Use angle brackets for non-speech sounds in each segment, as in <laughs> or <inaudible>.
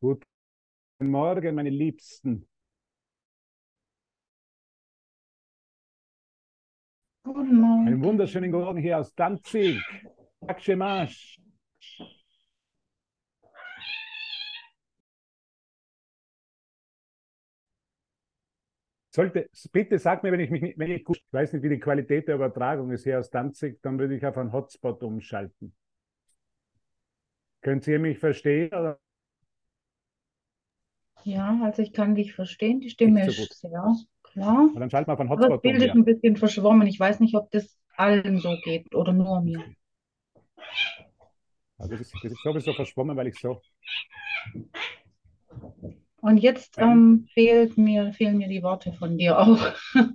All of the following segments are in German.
Guten Morgen, meine Liebsten. Guten Morgen. Einen wunderschönen guten Morgen hier aus Danzig. Akshemash. Sollte, bitte sag mir, wenn ich mich nicht, wenn ich gut, ich weiß nicht, wie die Qualität der Übertragung ist hier aus Danzig, dann würde ich auf einen Hotspot umschalten. Könnt ihr mich verstehen? Oder? Ja, also ich kann dich verstehen. Die Stimme so ist sehr klar. Und dann schalten wir auf einen Aber das Hotspot um. Bild ist Ja. ein bisschen verschwommen. Ich weiß nicht, ob das allen so geht oder nur mir. Also das, ist, das ist sowieso verschwommen, weil ich so. Und jetzt ähm, fehlt mir, fehlen mir die Worte von dir auch. <laughs>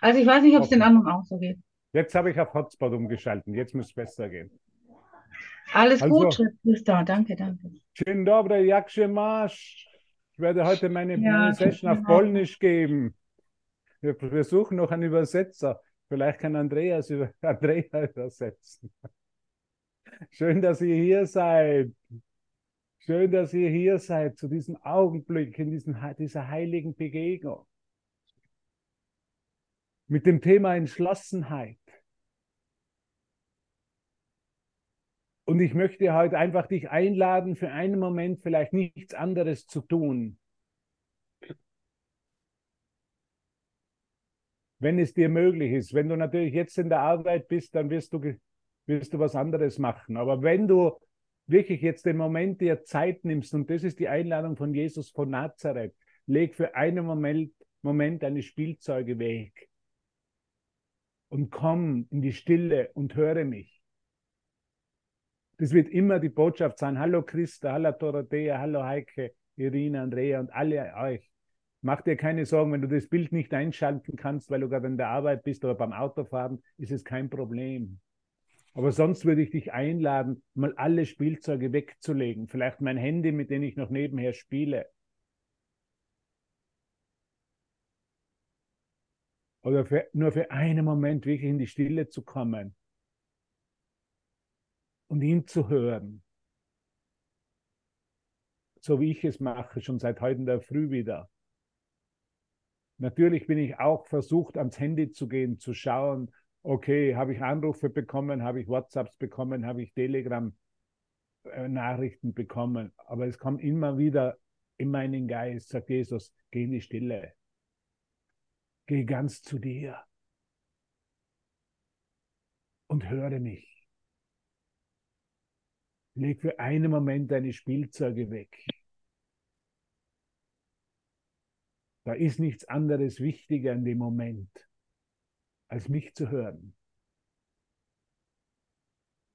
Also ich weiß nicht, ob es den anderen auch so geht. Jetzt habe ich auf Hotspot umgeschalten. Jetzt muss es besser gehen. Alles Also- gut, Chef Christa. Danke, danke. Dzień dobry, jak się masz? Ich werde heute meine, Ja, Session auf. Polnisch geben. Wir, suchen noch einen Übersetzer. Vielleicht kann Andreas über, <laughs> Andrea übersetzen. Schön, dass ihr hier seid. Schön, dass ihr hier seid zu diesem Augenblick, in diesen, dieser heiligen Begegnung. Mit dem Thema Entschlossenheit. Und ich möchte heute einfach dich einladen, für einen Moment vielleicht nichts anderes zu tun. Wenn es dir möglich ist. Wenn du natürlich jetzt in der Arbeit bist, dann wirst du, wirst du was anderes machen. Aber wenn du wirklich jetzt den Moment dir Zeit nimmst, und das ist die Einladung von Jesus von Nazareth, leg für einen Moment, Moment deine Spielzeuge weg und komm in die Stille und höre mich. Das wird immer die Botschaft sein. Hallo Christa, hallo Dorothea, hallo Heike, Irina, Andrea und alle euch. Mach dir keine Sorgen, wenn du das Bild nicht einschalten kannst, weil du gerade in der Arbeit bist oder beim Autofahren, ist es kein Problem. Aber sonst würde ich dich einladen, mal alle Spielzeuge wegzulegen. Vielleicht mein Handy, mit dem ich noch nebenher spiele. Oder für, nur für einen Moment wirklich in die Stille zu kommen und ihn zu hören. So wie ich es mache, schon seit heute in der Früh wieder. Natürlich bin ich auch versucht, ans Handy zu gehen, zu schauen, okay, habe ich Anrufe bekommen, habe ich WhatsApps bekommen, habe ich Telegram-Nachrichten bekommen. Aber es kommt immer wieder in meinen Geist, sagt Jesus, geh in die Stille. Geh ganz zu dir und höre mich. Leg für einen Moment deine Spielzeuge weg. Da ist nichts anderes wichtiger in dem Moment, als mich zu hören,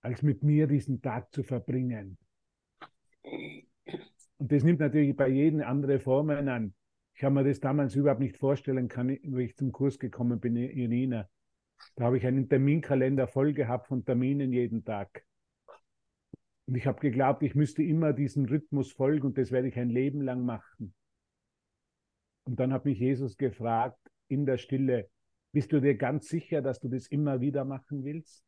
als mit mir diesen Tag zu verbringen. Und das nimmt natürlich bei jedem andere Formen an. Ich habe mir das damals überhaupt nicht vorstellen können, wie ich zum Kurs gekommen bin, Irina. Da habe ich einen Terminkalender voll gehabt von Terminen jeden Tag. Und ich habe geglaubt, ich müsste immer diesem Rhythmus folgen und das werde ich ein Leben lang machen. Und dann hat mich Jesus gefragt in der Stille, bist du dir ganz sicher, dass du das immer wieder machen willst?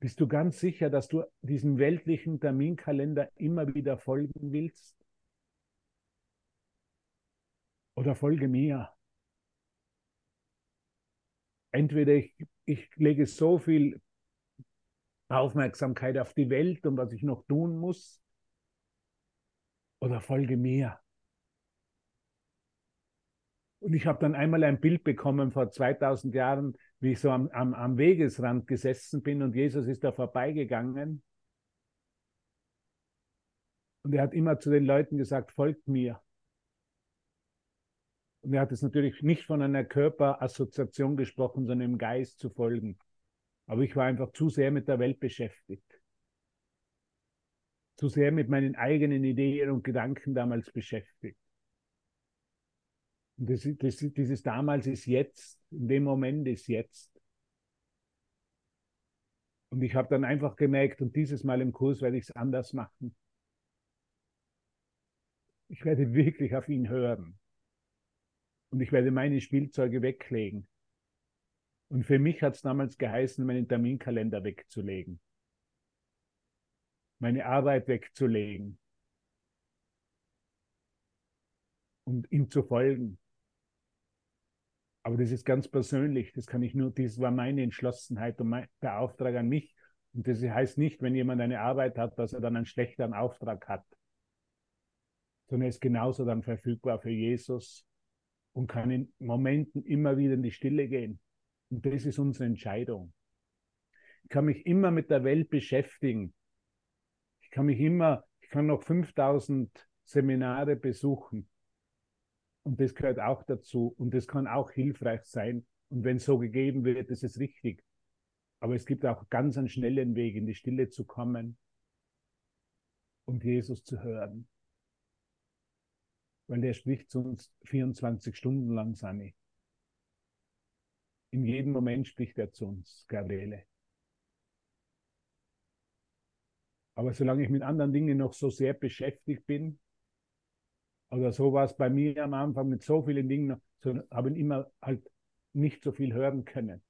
Bist du ganz sicher, dass du diesem weltlichen Terminkalender immer wieder folgen willst? Oder folge mir? Entweder ich, ich lege so viel Aufmerksamkeit auf die Welt und was ich noch tun muss, oder folge mir. Und ich habe dann einmal ein Bild bekommen vor 2000 Jahren, wie ich so am, am, am Wegesrand gesessen bin und Jesus ist da vorbeigegangen. Und er hat immer zu den Leuten gesagt, folgt mir. Und er hat es natürlich nicht von einer Körperassoziation gesprochen, sondern im Geist zu folgen. Aber ich war einfach zu sehr mit der Welt beschäftigt. Zu sehr mit meinen eigenen Ideen und Gedanken damals beschäftigt. Und das, das, dieses damals ist jetzt, in dem Moment ist jetzt. Und ich habe dann einfach gemerkt, und dieses Mal im Kurs werde ich es anders machen. Ich werde <laughs> wirklich auf ihn hören. Und ich werde meine Spielzeuge weglegen. Und für mich hat es damals geheißen, meinen Terminkalender wegzulegen, meine Arbeit wegzulegen. Und ihm zu folgen. Aber das ist ganz persönlich, das kann ich nur, das war meine Entschlossenheit und mein, der Auftrag an mich. Und das heißt nicht, wenn jemand eine Arbeit hat, dass er dann einen schlechteren Auftrag hat, sondern er ist genauso dann verfügbar für Jesus und kann in Momenten immer wieder in die Stille gehen. Und das ist unsere Entscheidung. Ich kann mich immer mit der Welt beschäftigen. Ich kann mich immer, ich kann noch 5000 Seminare besuchen. Und das gehört auch dazu. Und das kann auch hilfreich sein. Und wenn so gegeben wird, ist es richtig. Aber es gibt auch ganz einen schnellen Weg, in die Stille zu kommen und Jesus zu hören weil der spricht zu uns 24 Stunden lang, Sani. In jedem Moment spricht er zu uns, Gabriele. Aber solange ich mit anderen Dingen noch so sehr beschäftigt bin, oder so war es bei mir am Anfang mit so vielen Dingen, so habe ich immer halt nicht so viel hören können.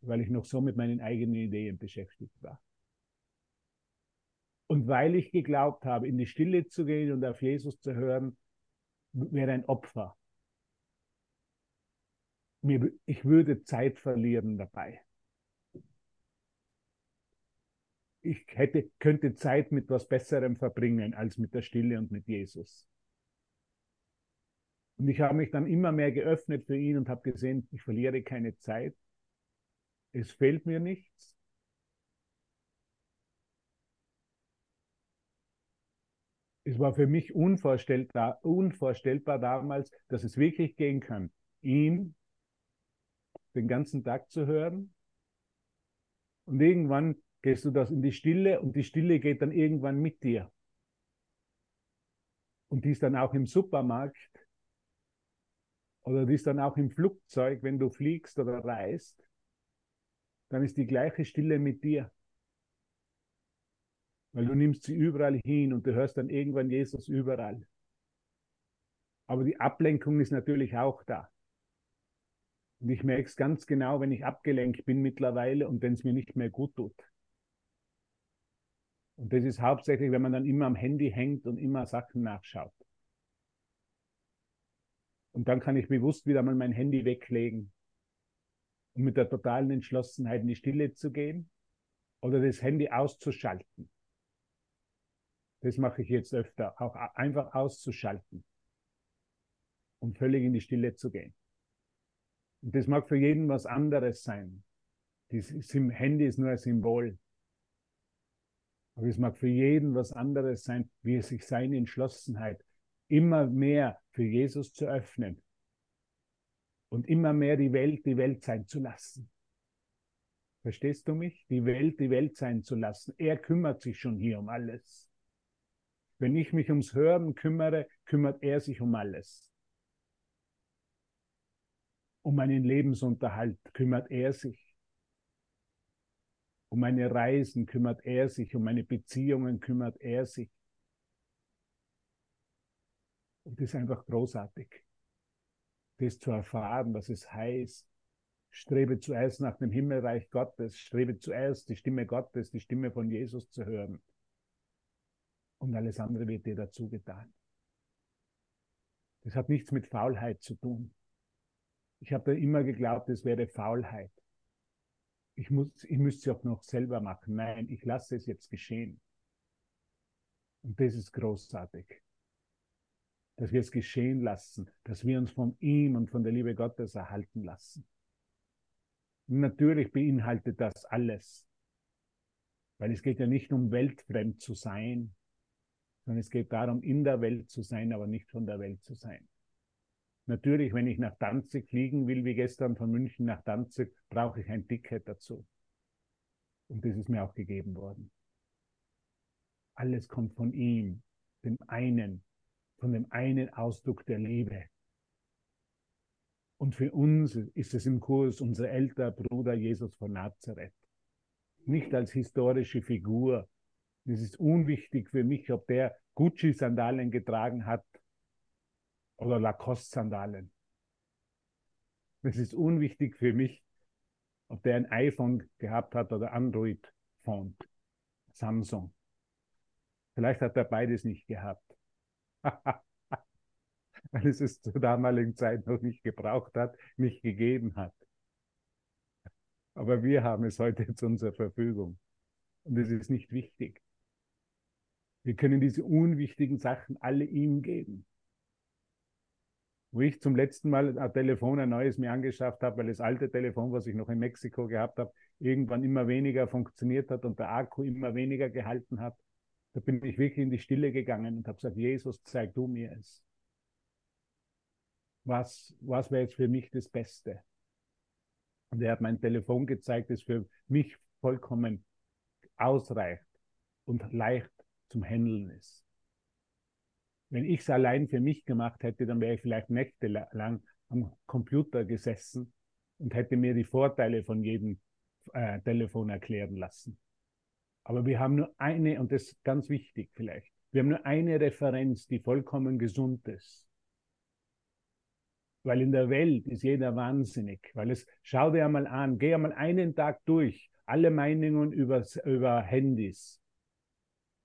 Weil ich noch so mit meinen eigenen Ideen beschäftigt war. Und weil ich geglaubt habe, in die Stille zu gehen und auf Jesus zu hören, wäre ein Opfer. Ich würde Zeit verlieren dabei. Ich hätte, könnte Zeit mit was Besserem verbringen als mit der Stille und mit Jesus. Und ich habe mich dann immer mehr geöffnet für ihn und habe gesehen, ich verliere keine Zeit. Es fehlt mir nichts. es war für mich unvorstellbar, unvorstellbar damals, dass es wirklich gehen kann, ihn den ganzen Tag zu hören. Und irgendwann gehst du das in die Stille und die Stille geht dann irgendwann mit dir. Und die ist dann auch im Supermarkt oder die ist dann auch im Flugzeug, wenn du fliegst oder reist. Dann ist die gleiche Stille mit dir weil du nimmst sie überall hin und du hörst dann irgendwann Jesus überall. Aber die Ablenkung ist natürlich auch da. Und ich merke es ganz genau, wenn ich abgelenkt bin mittlerweile und wenn es mir nicht mehr gut tut. Und das ist hauptsächlich, wenn man dann immer am Handy hängt und immer Sachen nachschaut. Und dann kann ich bewusst wieder mal mein Handy weglegen um mit der totalen Entschlossenheit in die Stille zu gehen oder das Handy auszuschalten. Das mache ich jetzt öfter, auch einfach auszuschalten und völlig in die Stille zu gehen. Und das mag für jeden was anderes sein. Das Handy ist nur ein Symbol. Aber es mag für jeden was anderes sein, wie es sich seine Entschlossenheit immer mehr für Jesus zu öffnen und immer mehr die Welt die Welt sein zu lassen. Verstehst du mich? Die Welt die Welt sein zu lassen. Er kümmert sich schon hier um alles. Wenn ich mich ums Hören kümmere, kümmert er sich um alles. Um meinen Lebensunterhalt kümmert er sich. Um meine Reisen kümmert er sich. Um meine Beziehungen kümmert er sich. Und das ist einfach großartig, das zu erfahren, was es heißt. Strebe zuerst nach dem Himmelreich Gottes, strebe zuerst die Stimme Gottes, die Stimme von Jesus zu hören und alles andere wird dir dazu getan. Das hat nichts mit Faulheit zu tun. Ich habe da immer geglaubt, es wäre Faulheit. Ich, muss, ich müsste es auch noch selber machen. Nein, ich lasse es jetzt geschehen. Und das ist großartig. Dass wir es geschehen lassen, dass wir uns von ihm und von der Liebe Gottes erhalten lassen. Und natürlich beinhaltet das alles. Weil es geht ja nicht um weltfremd zu sein, sondern es geht darum, in der Welt zu sein, aber nicht von der Welt zu sein. Natürlich, wenn ich nach Danzig fliegen will, wie gestern von München nach Danzig, brauche ich ein Ticket dazu. Und das ist mir auch gegeben worden. Alles kommt von ihm, dem einen, von dem einen Ausdruck der Liebe. Und für uns ist es im Kurs unser älterer Bruder Jesus von Nazareth. Nicht als historische Figur, es ist unwichtig für mich, ob der Gucci-Sandalen getragen hat oder Lacoste-Sandalen. Es ist unwichtig für mich, ob der ein iPhone gehabt hat oder Android-Phone, Samsung. Vielleicht hat er beides nicht gehabt. <laughs> weil es es zur damaligen Zeit noch nicht gebraucht hat, nicht gegeben hat. Aber wir haben es heute <laughs> zu unserer Verfügung. Und es ist nicht wichtig. Wir können diese unwichtigen Sachen alle ihm geben. Wo ich zum letzten Mal ein Telefon, ein neues mir angeschafft habe, weil das alte Telefon, was ich noch in Mexiko gehabt habe, irgendwann immer weniger funktioniert hat und der Akku immer weniger gehalten hat, da bin ich wirklich in die Stille gegangen und habe gesagt, Jesus, zeig du mir es. Was, was wäre jetzt für mich das Beste? Und er hat mein Telefon gezeigt, das für mich vollkommen ausreicht und leicht zum Handeln ist. Wenn ich es allein für mich gemacht hätte, dann wäre ich vielleicht nächtelang am Computer gesessen und hätte mir die Vorteile von jedem äh, Telefon erklären lassen. Aber wir haben nur eine, und das ist ganz wichtig vielleicht, wir haben nur eine Referenz, die vollkommen gesund ist. Weil in der Welt ist jeder wahnsinnig. Weil es, schau dir einmal an, geh einmal einen Tag durch, alle Meinungen über, über Handys.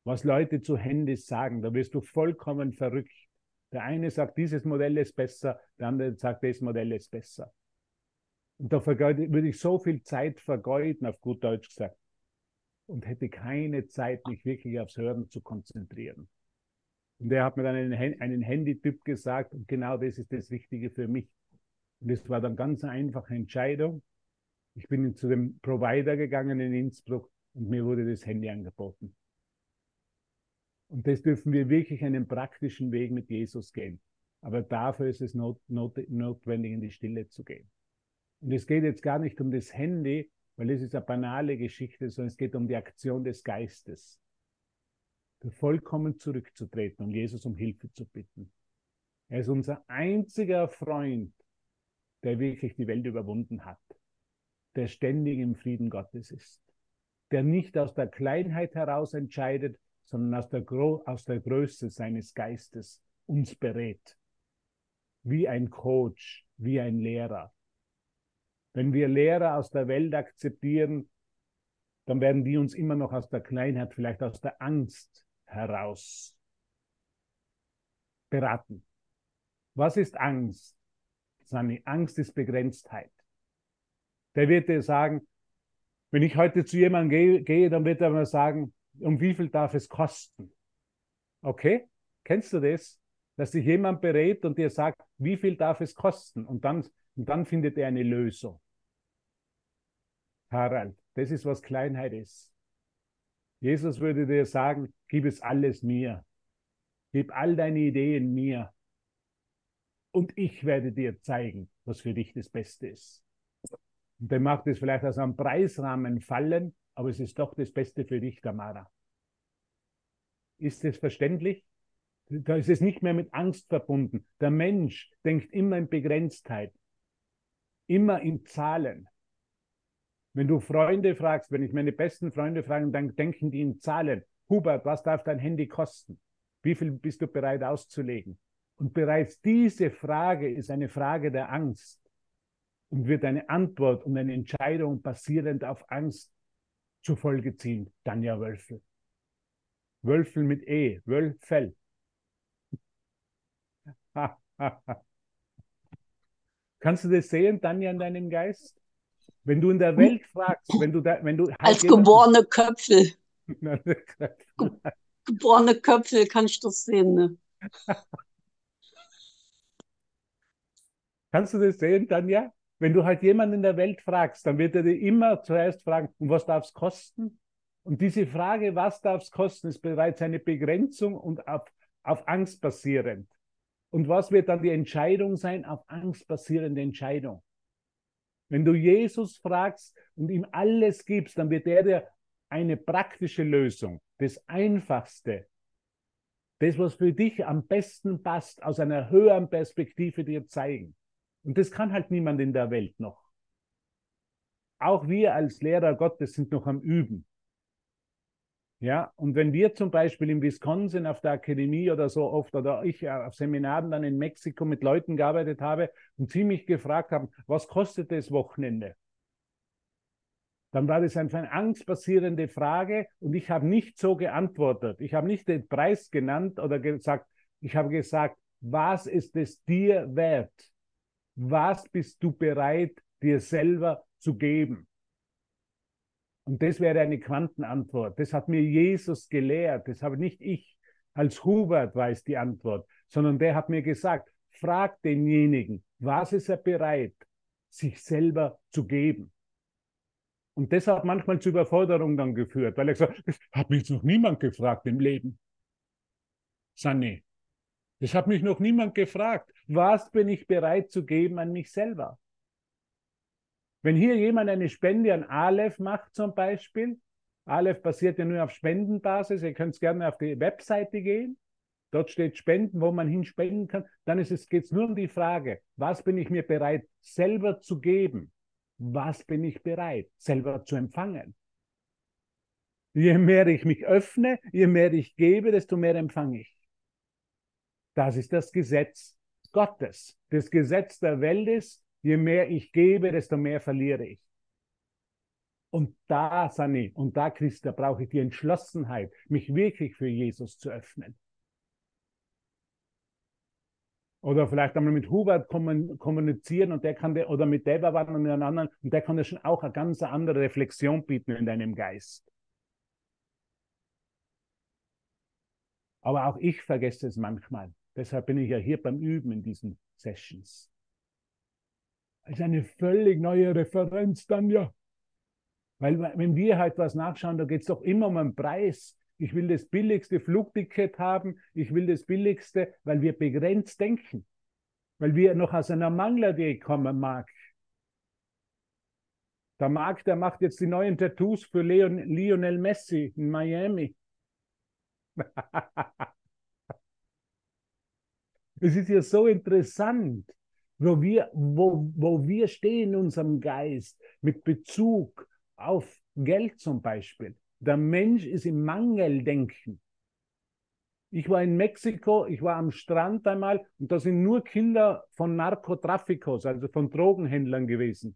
Was Leute zu Handys sagen, da wirst du vollkommen verrückt. Der eine sagt, dieses Modell ist besser, der andere sagt, das Modell ist besser. Und da würde ich so viel Zeit vergeuden, auf gut Deutsch gesagt, und hätte keine Zeit, mich wirklich aufs Hören zu konzentrieren. Und er hat mir dann einen, einen Handytyp gesagt, und genau das ist das Richtige für mich. Und es war dann ganz einfache Entscheidung. Ich bin zu dem Provider gegangen in Innsbruck und mir wurde das Handy angeboten. Und das dürfen wir wirklich einen praktischen Weg mit Jesus gehen. Aber dafür ist es not, not, notwendig, in die Stille zu gehen. Und es geht jetzt gar nicht um das Handy, weil es ist eine banale Geschichte, sondern es geht um die Aktion des Geistes. Vollkommen zurückzutreten und Jesus um Hilfe zu bitten. Er ist unser einziger Freund, der wirklich die Welt überwunden hat, der ständig im Frieden Gottes ist, der nicht aus der Kleinheit heraus entscheidet, sondern aus der, aus der Größe seines Geistes uns berät. Wie ein Coach, wie ein Lehrer. Wenn wir Lehrer aus der Welt akzeptieren, dann werden die uns immer noch aus der Kleinheit, vielleicht aus der Angst heraus beraten. Was ist Angst? Seine Angst ist Begrenztheit. Der wird dir sagen, wenn ich heute zu jemandem gehe, gehe, dann wird er mir sagen, um wie viel darf es kosten? Okay? Kennst du das? Dass sich jemand berät und dir sagt, wie viel darf es kosten? Und dann und dann findet er eine Lösung. Harald, das ist, was Kleinheit ist. Jesus würde dir sagen, gib es alles mir. Gib all deine Ideen mir. Und ich werde dir zeigen, was für dich das Beste ist. Und dann macht es vielleicht aus einem Preisrahmen fallen, aber es ist doch das Beste für dich, Tamara. Ist es verständlich? Da ist es nicht mehr mit Angst verbunden. Der Mensch denkt immer in Begrenztheit immer in Zahlen. Wenn du Freunde fragst, wenn ich meine besten Freunde frage, dann denken die in Zahlen. Hubert, was darf dein Handy kosten? Wie viel bist du bereit auszulegen? Und bereits diese Frage ist eine Frage der Angst und wird eine Antwort und eine Entscheidung basierend auf Angst zur Folge ziehen. Tanja Wölfel. Wölfel mit E, Wölfel. <laughs> Kannst du das sehen, Tanja, in deinem Geist? Wenn du in der Welt fragst, wenn du da, wenn du halt als geborene Köpfel. <laughs> Ge geborene Köpfel kann ich das sehen. Ne? <laughs> Kannst du das sehen, Tanja? Wenn du halt jemanden in der Welt fragst, dann wird er dir immer zuerst fragen, und was darf es kosten? Und diese Frage, was darf es kosten, ist bereits eine Begrenzung und auf, auf Angst basierend. Und was wird dann die Entscheidung sein? Auf Angst basierende Entscheidung. Wenn du Jesus fragst und ihm alles gibst, dann wird er dir eine praktische Lösung, das Einfachste, das, was für dich am besten passt, aus einer höheren Perspektive dir zeigen. Und das kann halt niemand in der Welt noch. Auch wir als Lehrer Gottes sind noch am Üben. Ja, und wenn wir zum Beispiel in Wisconsin auf der Akademie oder so oft oder ich äh, auf Seminaren dann in Mexiko mit Leuten gearbeitet habe und sie mich gefragt haben, was kostet das Wochenende? Dann war das einfach eine angstbasierende Frage und ich habe nicht so geantwortet. Ich habe nicht den Preis genannt oder gesagt, Ich habe gesagt, was ist es dir wert? Was bist du bereit, dir selber zu geben? Und das wäre eine Quantenantwort. Das hat mir Jesus gelehrt. Das habe nicht ich als Hubert weiß die Antwort, sondern der hat mir gesagt, frag denjenigen, was ist er bereit, sich selber zu geben? Und das hat manchmal zu Überforderung dann geführt, weil er gesagt das hat mich noch niemand gefragt im Leben. Sanni, das hat mich noch niemand gefragt. Was bin ich bereit zu geben an mich selber? Wenn hier jemand eine Spende an Aleph macht zum Beispiel, Aleph basiert ja nur auf Spendenbasis, ihr könnt gerne auf die Webseite gehen, dort steht Spenden, wo man hinspenden kann, dann geht es nur um die Frage, was bin ich mir bereit selber zu geben? was bin ich bereit, selber zu empfangen. Je mehr ich mich öffne, je mehr ich gebe, desto mehr empfange ich. Das ist das Gesetz Gottes. Das Gesetz der Welt ist, je mehr ich gebe, desto mehr verliere ich. Und da, Sani, und da, Christa, brauche ich die Entschlossenheit, mich wirklich für Jesus zu öffnen. Oder vielleicht einmal mit Hubert kommunizieren und der kann, der, oder mit Deberwan und einem anderen, und der kann dir schon auch eine ganz andere Reflexion bieten in deinem Geist. Aber auch ich vergesse es manchmal. Deshalb bin ich ja hier beim Üben in diesen Sessions. Ist eine völlig neue Referenz dann ja. Weil wenn wir halt was nachschauen, da geht es doch immer um einen Preis ich will das billigste Flugticket haben, ich will das billigste, weil wir begrenzt denken, weil wir noch aus einer Manglerdiät kommen mag. Der Marc, der macht jetzt die neuen Tattoos für Leon, Lionel Messi in Miami. <laughs> es ist ja so interessant, wo wir, wo, wo wir stehen in unserem Geist mit Bezug auf Geld zum Beispiel. Der Mensch ist im Mangeldenken. Ich war in Mexiko, ich war am Strand einmal und da sind nur Kinder von Narkotrafikos, also von Drogenhändlern gewesen.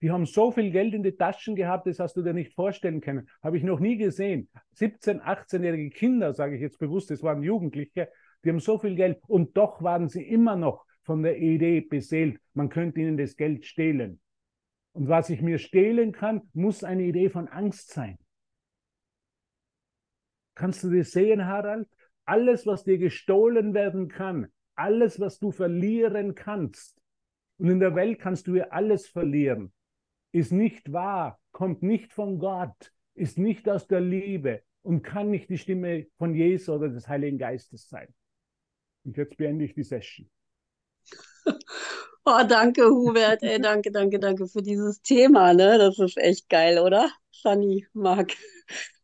Die haben so viel Geld in die Taschen gehabt, das hast du dir nicht vorstellen können. Habe ich noch nie gesehen. 17-, 18-jährige Kinder, sage ich jetzt bewusst, das waren Jugendliche, die haben so viel Geld und doch waren sie immer noch von der Idee beseelt, man könnte ihnen das Geld stehlen. Und was ich mir stehlen kann, muss eine Idee von Angst sein. Kannst du das sehen, Harald? Alles, was dir gestohlen werden kann, alles, was du verlieren kannst, und in der Welt kannst du ja alles verlieren, ist nicht wahr, kommt nicht von Gott, ist nicht aus der Liebe und kann nicht die Stimme von Jesus oder des Heiligen Geistes sein. Und jetzt beende ich die Session. Oh, danke, Hubert. Ey, danke, danke, danke für dieses Thema. Ne? Das ist echt geil, oder? Fanny, Marc.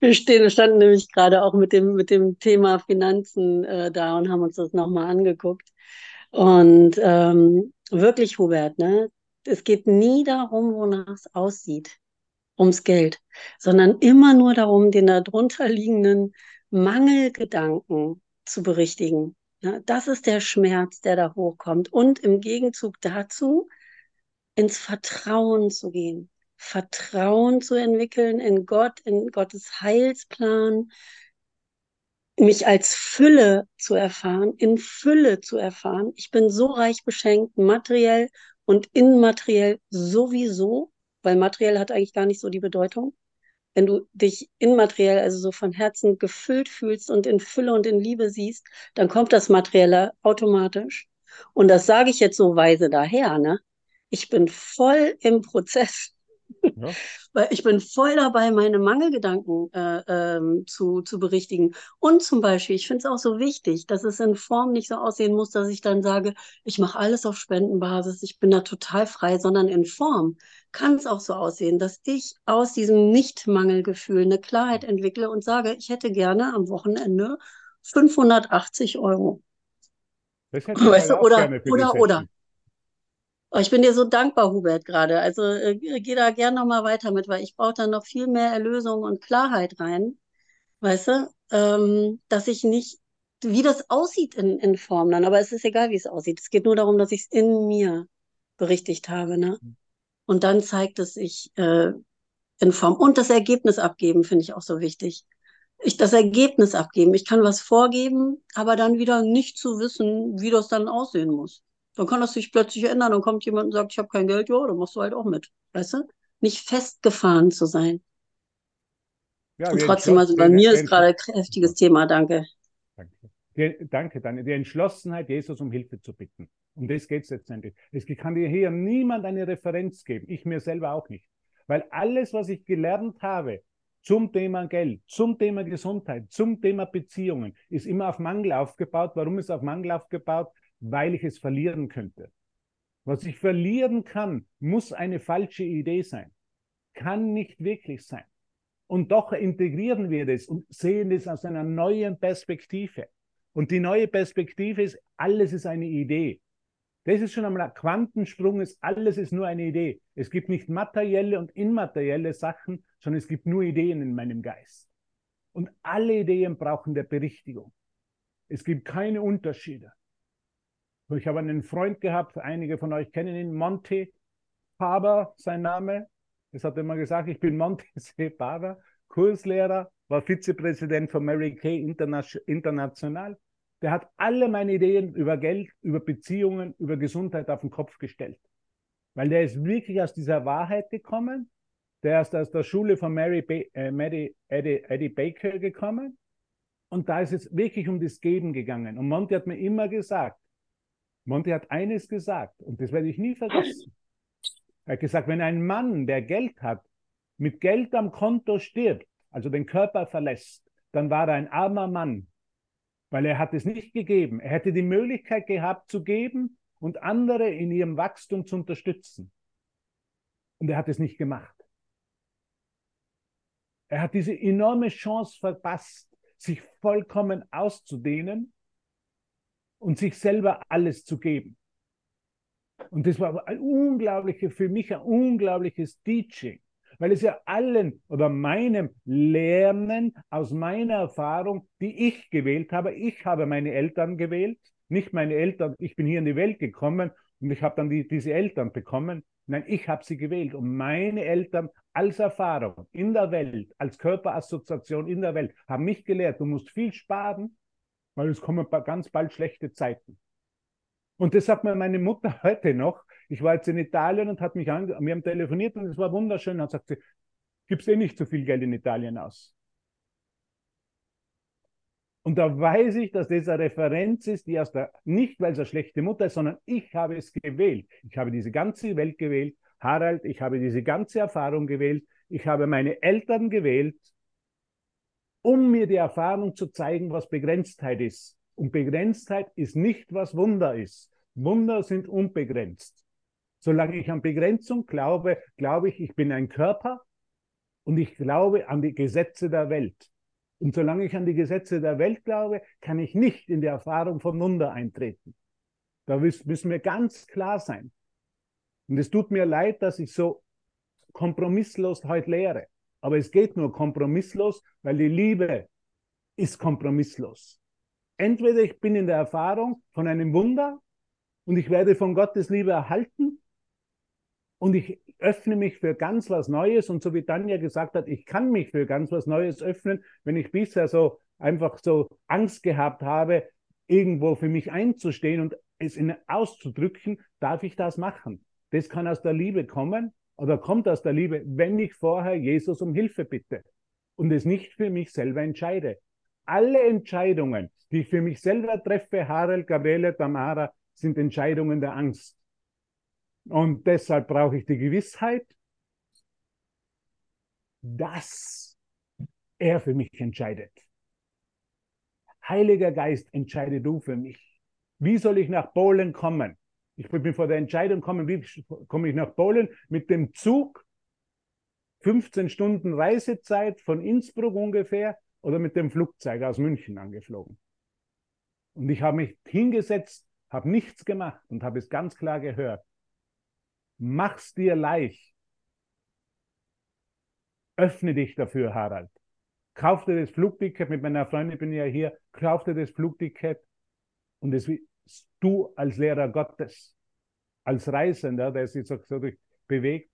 Wir stehen, standen nämlich gerade auch mit dem, mit dem Thema Finanzen äh, da und haben uns das nochmal angeguckt. Und ähm, wirklich, Hubert, ne? es geht nie darum, wonach es aussieht, ums Geld, sondern immer nur darum, den darunter liegenden Mangelgedanken zu berichtigen. Ja, das ist der Schmerz, der da hochkommt. Und im Gegenzug dazu ins Vertrauen zu gehen. Vertrauen zu entwickeln in Gott, in Gottes Heilsplan, mich als Fülle zu erfahren, in Fülle zu erfahren. Ich bin so reich beschenkt, materiell und immateriell sowieso, weil materiell hat eigentlich gar nicht so die Bedeutung wenn du dich immateriell, also so von Herzen gefüllt fühlst und in Fülle und in Liebe siehst, dann kommt das Materielle automatisch. Und das sage ich jetzt so weise daher, ne? Ich bin voll im Prozess. Ja. Weil ich bin voll dabei, meine Mangelgedanken äh, ähm, zu, zu berichtigen. Und zum Beispiel, ich finde es auch so wichtig, dass es in Form nicht so aussehen muss, dass ich dann sage, ich mache alles auf Spendenbasis, ich bin da total frei, sondern in Form kann es auch so aussehen, dass ich aus diesem Nicht-Mangelgefühl eine Klarheit entwickle und sage, ich hätte gerne am Wochenende 580 Euro. Das hätte <laughs> weißt du, oder, oder, oder. Oh, ich bin dir so dankbar, Hubert, gerade. Also äh, geh da gerne nochmal weiter mit, weil ich brauche da noch viel mehr Erlösung und Klarheit rein. Weißt du? Ähm, dass ich nicht, wie das aussieht in, in Form dann, aber es ist egal, wie es aussieht. Es geht nur darum, dass ich es in mir berichtigt habe. Ne? Und dann zeigt es sich äh, in Form. Und das Ergebnis abgeben, finde ich auch so wichtig. ich das Ergebnis abgeben. Ich kann was vorgeben, aber dann wieder nicht zu wissen, wie das dann aussehen muss. Dann kann das sich plötzlich ändern. Dann kommt jemand und sagt, ich habe kein Geld, ja, dann machst du halt auch mit. Weißt du? Nicht festgefahren zu sein. Ja, und trotzdem, also bei mir ist gerade ein kräftiges Thema, danke. Danke. Die, danke, Dani. Die Entschlossenheit, Jesus um Hilfe zu bitten. Um das geht es letztendlich. Es kann dir hier niemand eine Referenz geben. Ich mir selber auch nicht. Weil alles, was ich gelernt habe zum Thema Geld, zum Thema Gesundheit, zum Thema Beziehungen, ist immer auf Mangel aufgebaut. Warum ist auf Mangel aufgebaut? Weil ich es verlieren könnte. Was ich verlieren kann, muss eine falsche Idee sein. Kann nicht wirklich sein. Und doch integrieren wir das und sehen das aus einer neuen Perspektive. Und die neue Perspektive ist, alles ist eine Idee. Das ist schon einmal ein Quantensprung, ist, alles ist nur eine Idee. Es gibt nicht materielle und immaterielle Sachen, sondern es gibt nur Ideen in meinem Geist. Und alle Ideen brauchen der Berichtigung. Es gibt keine Unterschiede. Ich habe einen Freund gehabt, einige von euch kennen ihn, Monte Faber, sein Name. Das hat er immer gesagt, ich bin Monte <laughs> C. Faber, Kurslehrer, war Vizepräsident von Mary Kay International. Der hat alle meine Ideen über Geld, über Beziehungen, über Gesundheit auf den Kopf gestellt. Weil der ist wirklich aus dieser Wahrheit gekommen. Der ist aus der Schule von Mary ba äh, Mary, Eddie, Eddie Baker gekommen. Und da ist es wirklich um das Geben gegangen. Und Monty hat mir immer gesagt, Monty hat eines gesagt, und das werde ich nie vergessen. Er hat gesagt, wenn ein Mann, der Geld hat, mit Geld am Konto stirbt, also den Körper verlässt, dann war er ein armer Mann, weil er hat es nicht gegeben. Er hätte die Möglichkeit gehabt zu geben und andere in ihrem Wachstum zu unterstützen. Und er hat es nicht gemacht. Er hat diese enorme Chance verpasst, sich vollkommen auszudehnen und sich selber alles zu geben. Und das war ein unglaubliches, für mich ein unglaubliches Teaching weil es ja allen oder meinem Lernen aus meiner Erfahrung, die ich gewählt habe, ich habe meine Eltern gewählt, nicht meine Eltern, ich bin hier in die Welt gekommen und ich habe dann die, diese Eltern bekommen. Nein, ich habe sie gewählt und meine Eltern als Erfahrung in der Welt, als Körperassoziation in der Welt, haben mich gelehrt, du musst viel sparen, weil es kommen ganz bald schlechte Zeiten. Und das sagt mir meine Mutter <laughs> heute noch. Ich war jetzt in Italien und hat mich an, wir haben telefoniert und es war wunderschön. Dann sagt sie, gibst eh nicht so viel Geld in Italien aus. Und da weiß ich, dass das eine Referenz ist, die aus der, nicht weil es eine schlechte Mutter ist, sondern ich habe es gewählt. Ich habe diese ganze Welt gewählt. Harald, ich habe diese ganze Erfahrung gewählt. Ich habe meine Eltern gewählt, um mir die Erfahrung zu zeigen, was Begrenztheit ist. Und Begrenztheit ist nicht, was Wunder ist. Wunder sind unbegrenzt. Solange ich an Begrenzung glaube, glaube ich, ich bin ein Körper und ich glaube an die Gesetze der Welt. Und solange ich an die Gesetze der Welt glaube, kann ich nicht in die Erfahrung von Wunder eintreten. Da müssen wir ganz klar sein. Und es tut mir leid, dass ich so kompromisslos heute lehre. Aber es geht nur kompromisslos, weil die Liebe ist kompromisslos. Entweder ich bin in der Erfahrung von einem Wunder und ich werde von Gottes Liebe erhalten und ich öffne mich für ganz was Neues und so wie Tanja gesagt hat, ich kann mich für ganz was Neues öffnen, wenn ich bisher so einfach so Angst gehabt habe, irgendwo für mich einzustehen und es in, auszudrücken, darf ich das machen. Das kann aus der Liebe kommen oder kommt aus der Liebe, wenn ich vorher Jesus um Hilfe bitte und es nicht für mich selber entscheide. Alle Entscheidungen, die ich für mich selber treffe, Harald, Gabriele, Tamara, sind Entscheidungen der Angst. Und deshalb brauche ich die Gewissheit, dass er für mich entscheidet. Heiliger Geist, entscheide du für mich. Wie soll ich nach Polen kommen? Ich bin vor der Entscheidung kommen, wie komme ich nach Polen? Mit dem Zug, 15 Stunden Reisezeit von Innsbruck ungefähr, oder mit dem Flugzeug aus München angeflogen. Und ich habe mich hingesetzt, habe nichts gemacht und habe es ganz klar gehört. Mach's dir leicht. Öffne dich dafür, Harald. Kauf dir das Flugticket, mit meiner Freundin bin ich ja hier, kauf dir das Flugticket und es du als Lehrer Gottes, als Reisender, der sich so, bewegt,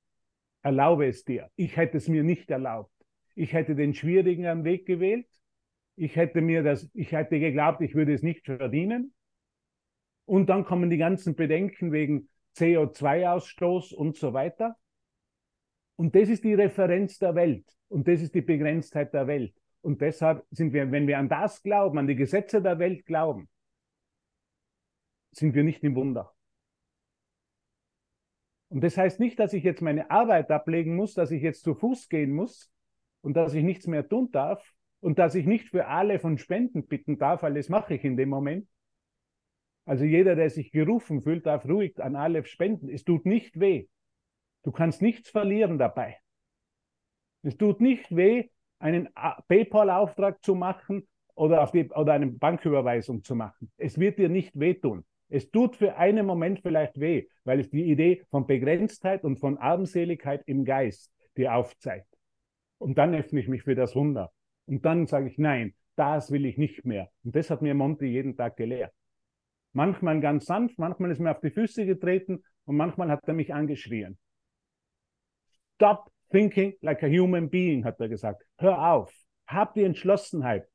erlaube es dir. Ich hätte es mir nicht erlaubt. Ich hätte den schwierigen Weg gewählt, Ich hätte mir das, ich hätte geglaubt, ich würde es nicht verdienen. Und dann kommen die ganzen Bedenken wegen CO2-Ausstoß und so weiter. Und das ist die Referenz der Welt. Und das ist die Begrenztheit der Welt. Und deshalb sind wir, wenn wir an das glauben, an die Gesetze der Welt glauben, sind wir nicht im Wunder. Und das heißt nicht, dass ich jetzt meine Arbeit ablegen muss, dass ich jetzt zu Fuß gehen muss und dass ich nichts mehr tun darf und dass ich nicht für alle von Spenden bitten darf, weil das mache ich in dem Moment. Also jeder, der sich gerufen fühlt, darf ruhig an alle spenden. Es tut nicht weh. Du kannst nichts verlieren dabei. Es tut nicht weh, einen PayPal-Auftrag zu machen oder, auf die, oder eine Banküberweisung zu machen. Es wird dir nicht wehtun. Es tut für einen Moment vielleicht weh, weil es die Idee von Begrenztheit und von Armseligkeit im Geist dir aufzeigt. Und dann öffne ich mich für das Wunder. Und dann sage ich, nein, das will ich nicht mehr. Und das hat mir Monty jeden Tag gelehrt. Manchmal ganz sanft, manchmal ist mir auf die Füße getreten und manchmal hat er mich angeschrien. Stop thinking like a human being, hat er gesagt. Hör auf. Hab die Entschlossenheit.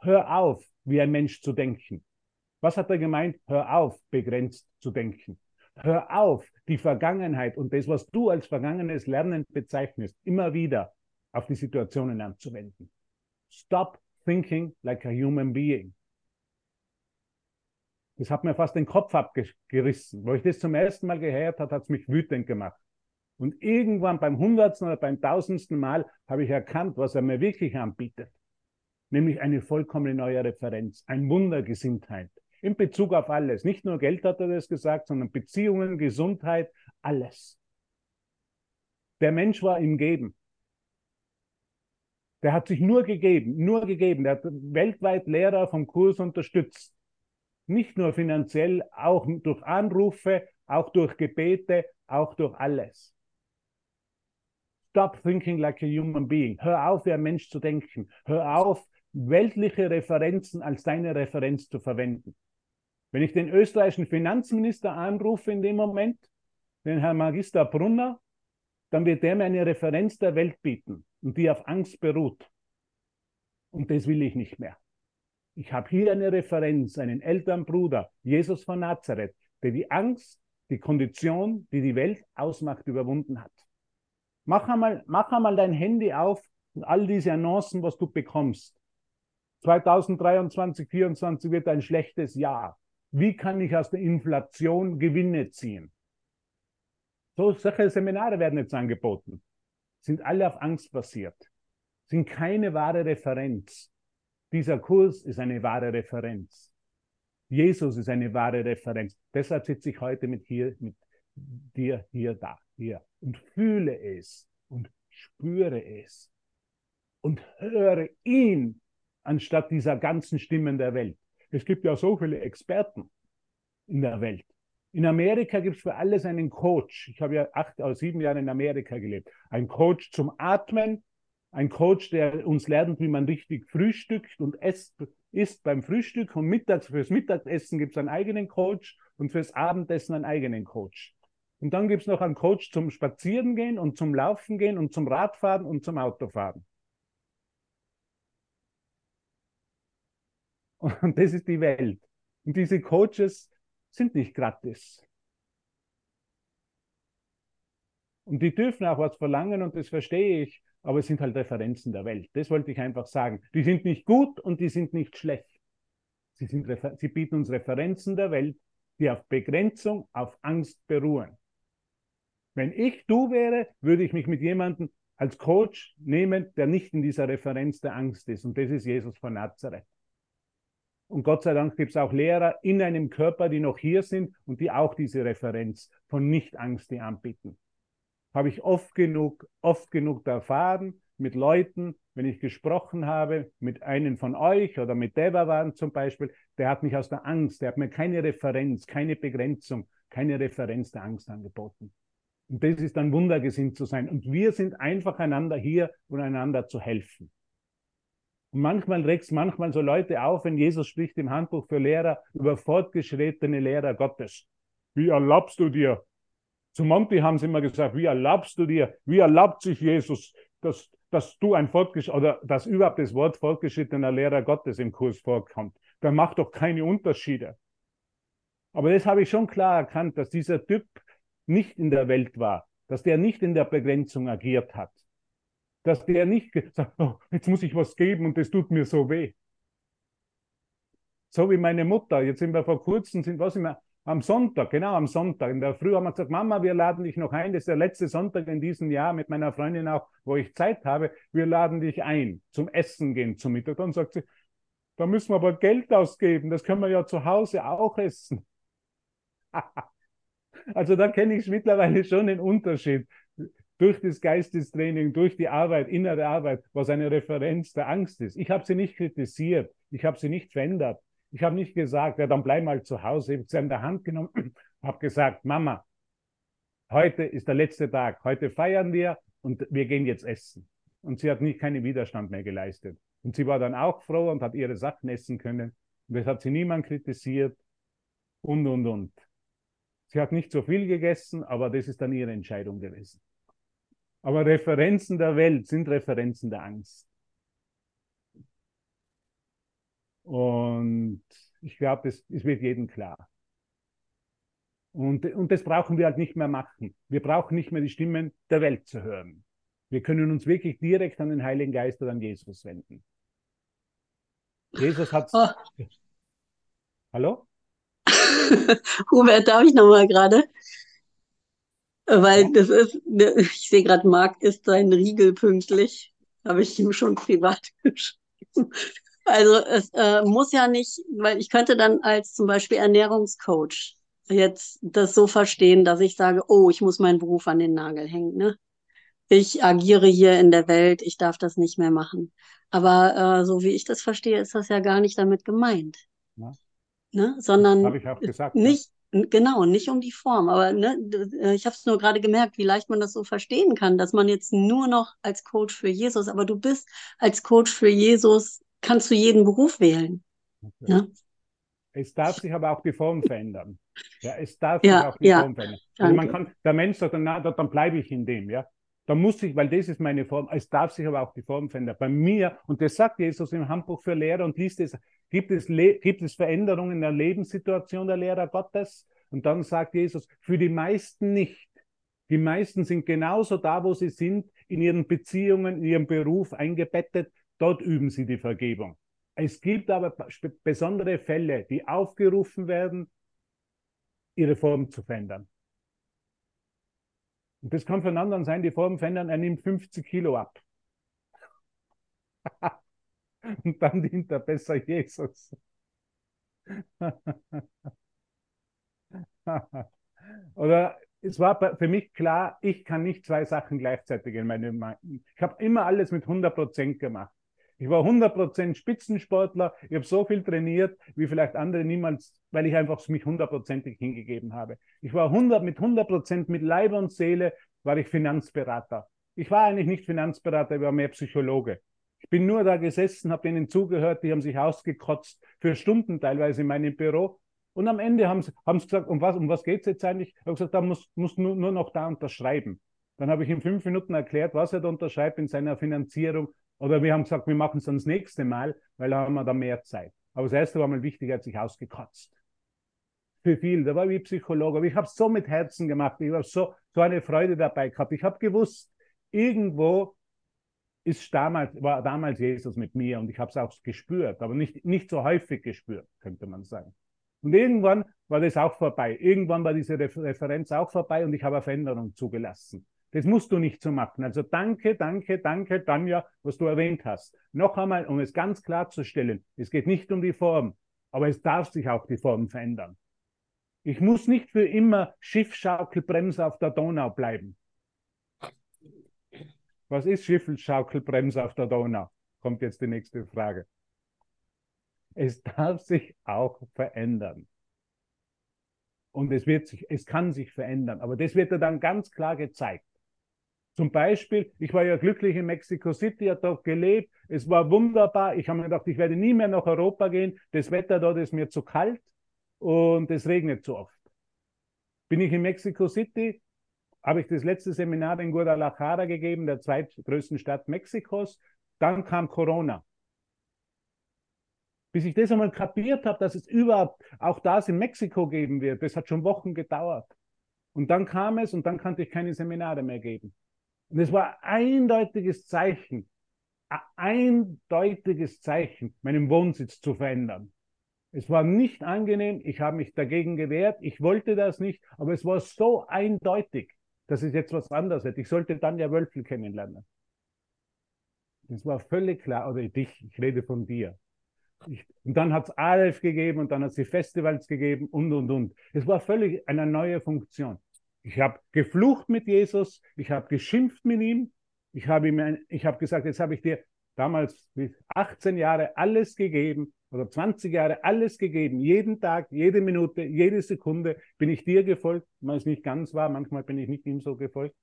Hör auf, wie ein Mensch zu denken. Was hat er gemeint? Hör auf, begrenzt zu denken. Hör auf, die Vergangenheit und das, was du als vergangenes Lernen bezeichnest, immer wieder auf die Situationen anzuwenden. Stop thinking like a human being. Das hat mir fast den Kopf abgerissen. Wo ich das zum ersten Mal gehört habe, hat es mich wütend gemacht. Und irgendwann beim hundertsten oder beim tausendsten Mal habe ich erkannt, was er mir wirklich anbietet. Nämlich eine vollkommen neue Referenz, ein Wundergesinntheit. In Bezug auf alles. Nicht nur Geld hat er das gesagt, sondern Beziehungen, Gesundheit, alles. Der Mensch war im Geben. Der hat sich nur gegeben, nur gegeben. Der hat weltweit Lehrer vom Kurs unterstützt. Nicht nur finanziell, auch durch Anrufe, auch durch Gebete, auch durch alles. Stop thinking like a human being. Hör auf, wie ein Mensch zu denken. Hör auf, weltliche Referenzen als deine Referenz zu verwenden. Wenn ich den österreichischen Finanzminister anrufe in dem Moment, den Herrn Magister Brunner, dann wird der mir eine Referenz der Welt bieten und die auf Angst beruht. Und das will ich nicht mehr. Ich habe hier eine Referenz, einen älteren Bruder, Jesus von Nazareth, der die Angst, die Kondition, die die Welt ausmacht, überwunden hat. Mach einmal, mach einmal dein Handy auf und all diese Annoncen, was du bekommst. 2023, 2024 wird ein schlechtes Jahr. Wie kann ich aus der Inflation Gewinne ziehen? So, solche Seminare werden jetzt angeboten. Sind alle auf Angst basiert. Sind keine wahre Referenz. Dieser Kurs ist eine wahre Referenz. Jesus ist eine wahre Referenz. Deshalb sitze ich heute mit hier, mit dir hier da, hier und fühle es und spüre es und höre ihn anstatt dieser ganzen Stimmen der Welt. Es gibt ja so viele Experten in der Welt. In Amerika gibt es für alles einen Coach. Ich habe ja acht oder sieben Jahre in Amerika gelebt. Ein Coach zum Atmen, ein Coach, der uns lernt, wie man richtig frühstückt und isst, isst beim Frühstück und mittags fürs Mittagessen gibt es einen eigenen Coach und fürs Abendessen einen eigenen Coach. Und dann gibt es noch einen Coach zum Spazierengehen und zum Laufen gehen und zum Radfahren und zum Autofahren. Und das ist die Welt. Und diese Coaches sind nicht gratis. Und die dürfen auch was verlangen und das verstehe ich, aber es sind halt Referenzen der Welt. Das wollte ich einfach sagen. Die sind nicht gut und die sind nicht schlecht. Sie, sind, sie bieten uns Referenzen der Welt, die auf Begrenzung, auf Angst beruhen. Wenn ich du wäre, würde ich mich mit jemandem als Coach nehmen, der nicht in dieser Referenz der Angst ist. Und das ist Jesus von Nazareth. Und Gott sei Dank gibt es auch Lehrer in einem Körper, die noch hier sind und die auch diese Referenz von Nicht-Angst die anbieten. Habe ich oft genug, oft genug erfahren mit Leuten, wenn ich gesprochen habe, mit einem von euch oder mit Devavan zum Beispiel, der hat mich aus der Angst, der hat mir keine Referenz, keine Begrenzung, keine Referenz der Angst angeboten. Und das ist dann wundergesinnt zu sein. Und wir sind einfach einander hier, um einander zu helfen. Und manchmal regt es manchmal so Leute auf, wenn Jesus spricht im Handbuch für Lehrer über fortgeschrittene Lehrer Gottes. Wie erlaubst du dir? Zu Monty haben sie immer gesagt, wie erlaubst du dir? Wie erlaubt sich Jesus, dass, dass du ein fortgeschrittener oder dass überhaupt das Wort fortgeschrittener Lehrer Gottes im Kurs vorkommt. Der macht doch keine Unterschiede. Aber das habe ich schon klar erkannt, dass dieser Typ nicht in der Welt war, dass der nicht in der Begrenzung agiert hat, dass der nicht sagt, oh, jetzt muss ich was geben und das tut mir so weh. So wie meine Mutter. Jetzt sind wir vor kurzem, sind was immer, am Sonntag, genau am Sonntag. In der Früh haben wir gesagt, Mama, wir laden dich noch ein. Das ist der letzte Sonntag in diesem Jahr mit meiner Freundin auch, wo ich Zeit habe. Wir laden dich ein zum Essen gehen zum Mittag. Dann sagt sie, da müssen wir aber Geld ausgeben. Das können wir ja zu Hause auch essen. <laughs> also da kenne ich mittlerweile schon den Unterschied. Durch das Geistestraining, durch die Arbeit, innere Arbeit, was eine Referenz der Angst ist. Ich habe sie nicht kritisiert. Ich habe sie nicht verändert. Ich habe nicht gesagt, ja, dann bleib mal zu Hause. Ich habe sie in der Hand genommen, <clears throat> habe gesagt, Mama, heute ist der letzte Tag. Heute feiern wir und wir gehen jetzt essen. Und sie hat nicht keinen Widerstand mehr geleistet. Und sie war dann auch froh und hat ihre Sachen essen können. Und das hat sie niemand kritisiert und, und, und. Sie hat nicht so viel gegessen, aber das ist dann ihre Entscheidung gewesen. Aber Referenzen der Welt sind Referenzen der Angst. Und ich glaube, das wird jedem klar. Und, und das brauchen wir halt nicht mehr machen. Wir brauchen nicht mehr die Stimmen der Welt zu hören. Wir können uns wirklich direkt an den Heiligen Geist oder an Jesus wenden. Jesus hat. Oh. Hallo? <laughs> Hubert, darf ich nochmal gerade? Weil das ist, ich sehe gerade, Marc ist sein Riegel pünktlich. Habe ich ihm schon privat <laughs> geschrieben. Also es äh, muss ja nicht, weil ich könnte dann als zum Beispiel Ernährungscoach jetzt das so verstehen, dass ich sage, oh, ich muss meinen Beruf an den Nagel hängen. Ne? Ich agiere hier in der Welt, ich darf das nicht mehr machen. Aber äh, so wie ich das verstehe, ist das ja gar nicht damit gemeint. Ja. Ne? Sondern habe ich auch gesagt, nicht. Genau, nicht um die Form. Aber ne, äh, ich habe es nur gerade gemerkt, wie leicht man das so verstehen kann, dass man jetzt nur noch als Coach für Jesus, aber du bist als Coach für Jesus kannst du jeden Beruf wählen. Okay. Ne? Es darf sich aber auch die Form <laughs> verändern. Ja, es darf ja, sich auch die ja. Form verändern. Also man kann, der Mensch sagt, na, dann bleibe ich in dem, ja. Da muss ich, weil das ist meine Form, es darf sich aber auch die Form verändern. Bei mir, und das sagt Jesus im Handbuch für Lehrer und liest es, gibt es, gibt es Veränderungen in der Lebenssituation der Lehrer Gottes? Und dann sagt Jesus, für die meisten nicht. Die meisten sind genauso da, wo sie sind, in ihren Beziehungen, in ihrem Beruf eingebettet, Dort üben sie die Vergebung. Es gibt aber besondere Fälle, die aufgerufen werden, ihre Form zu verändern. Und das kann von anderen sein, die Form verändern, er nimmt 50 Kilo ab. <laughs> Und dann dient er besser Jesus. <laughs> Oder es war für mich klar, ich kann nicht zwei Sachen gleichzeitig in meinem. Ich habe immer alles mit 100 Prozent gemacht. Ich war 100% Spitzensportler. Ich habe so viel trainiert, wie vielleicht andere niemals, weil ich einfach mich hundertprozentig hingegeben habe. Ich war 100 mit 100% mit Leib und Seele war ich Finanzberater. Ich war eigentlich nicht Finanzberater, ich war mehr Psychologe. Ich bin nur da gesessen, habe denen zugehört, die haben sich ausgekotzt für Stunden teilweise in meinem Büro. Und am Ende haben sie, haben sie gesagt, um was, um was geht es jetzt eigentlich? Ich habe gesagt, da muss, muss nur, nur noch da unterschreiben. Dann habe ich in fünf Minuten erklärt, was er da unterschreibt in seiner Finanzierung oder wir haben gesagt, wir machen es dann das nächste Mal, weil da haben wir da mehr Zeit. Aber das erste war mal wichtig, er hat sich ausgekotzt. Für viel, da war ich Psychologe, aber ich habe es so mit Herzen gemacht, ich habe so, so eine Freude dabei gehabt. Ich habe gewusst, irgendwo ist damals, war damals Jesus mit mir und ich habe es auch gespürt, aber nicht, nicht so häufig gespürt, könnte man sagen. Und irgendwann war das auch vorbei. Irgendwann war diese Referenz auch vorbei und ich habe eine Veränderung zugelassen. Das musst du nicht so machen. Also danke, danke, danke, Tanja, was du erwähnt hast. Noch einmal, um es ganz klarzustellen, es geht nicht um die Form, aber es darf sich auch die Form verändern. Ich muss nicht für immer Schiffschaukelbremse auf der Donau bleiben. Was ist Schiffschaukelbremse auf der Donau? Kommt jetzt die nächste Frage. Es darf sich auch verändern. Und es wird sich, es kann sich verändern. Aber das wird dir dann ganz klar gezeigt. Zum Beispiel, ich war ja glücklich in Mexico City, habe dort gelebt, es war wunderbar. Ich habe mir gedacht, ich werde nie mehr nach Europa gehen. Das Wetter dort ist mir zu kalt und es regnet zu oft. Bin ich in Mexico City habe ich das letzte Seminar in Guadalajara gegeben, der zweitgrößten Stadt Mexikos. Dann kam Corona. Bis ich das einmal kapiert habe, dass es überhaupt auch das in Mexiko geben wird, das hat schon Wochen gedauert. Und dann kam es und dann konnte ich keine Seminare mehr geben. Und es war ein eindeutiges Zeichen, ein eindeutiges Zeichen, meinen Wohnsitz zu verändern. Es war nicht angenehm, ich habe mich dagegen gewehrt, ich wollte das nicht, aber es war so eindeutig, dass es jetzt was anderes hätte. Ich sollte dann ja Wölfel kennenlernen. Das war völlig klar, oder dich, ich rede von dir. Ich, und dann hat es Aleph gegeben und dann hat es die Festivals gegeben und, und, und. Es war völlig eine neue Funktion. Ich habe geflucht mit Jesus, ich habe geschimpft mit ihm, ich habe ihm, ich habe gesagt, jetzt habe ich dir damals mit 18 Jahre alles gegeben oder 20 Jahre alles gegeben, jeden Tag, jede Minute, jede Sekunde bin ich dir gefolgt, wenn es nicht ganz war, manchmal bin ich nicht ihm so gefolgt.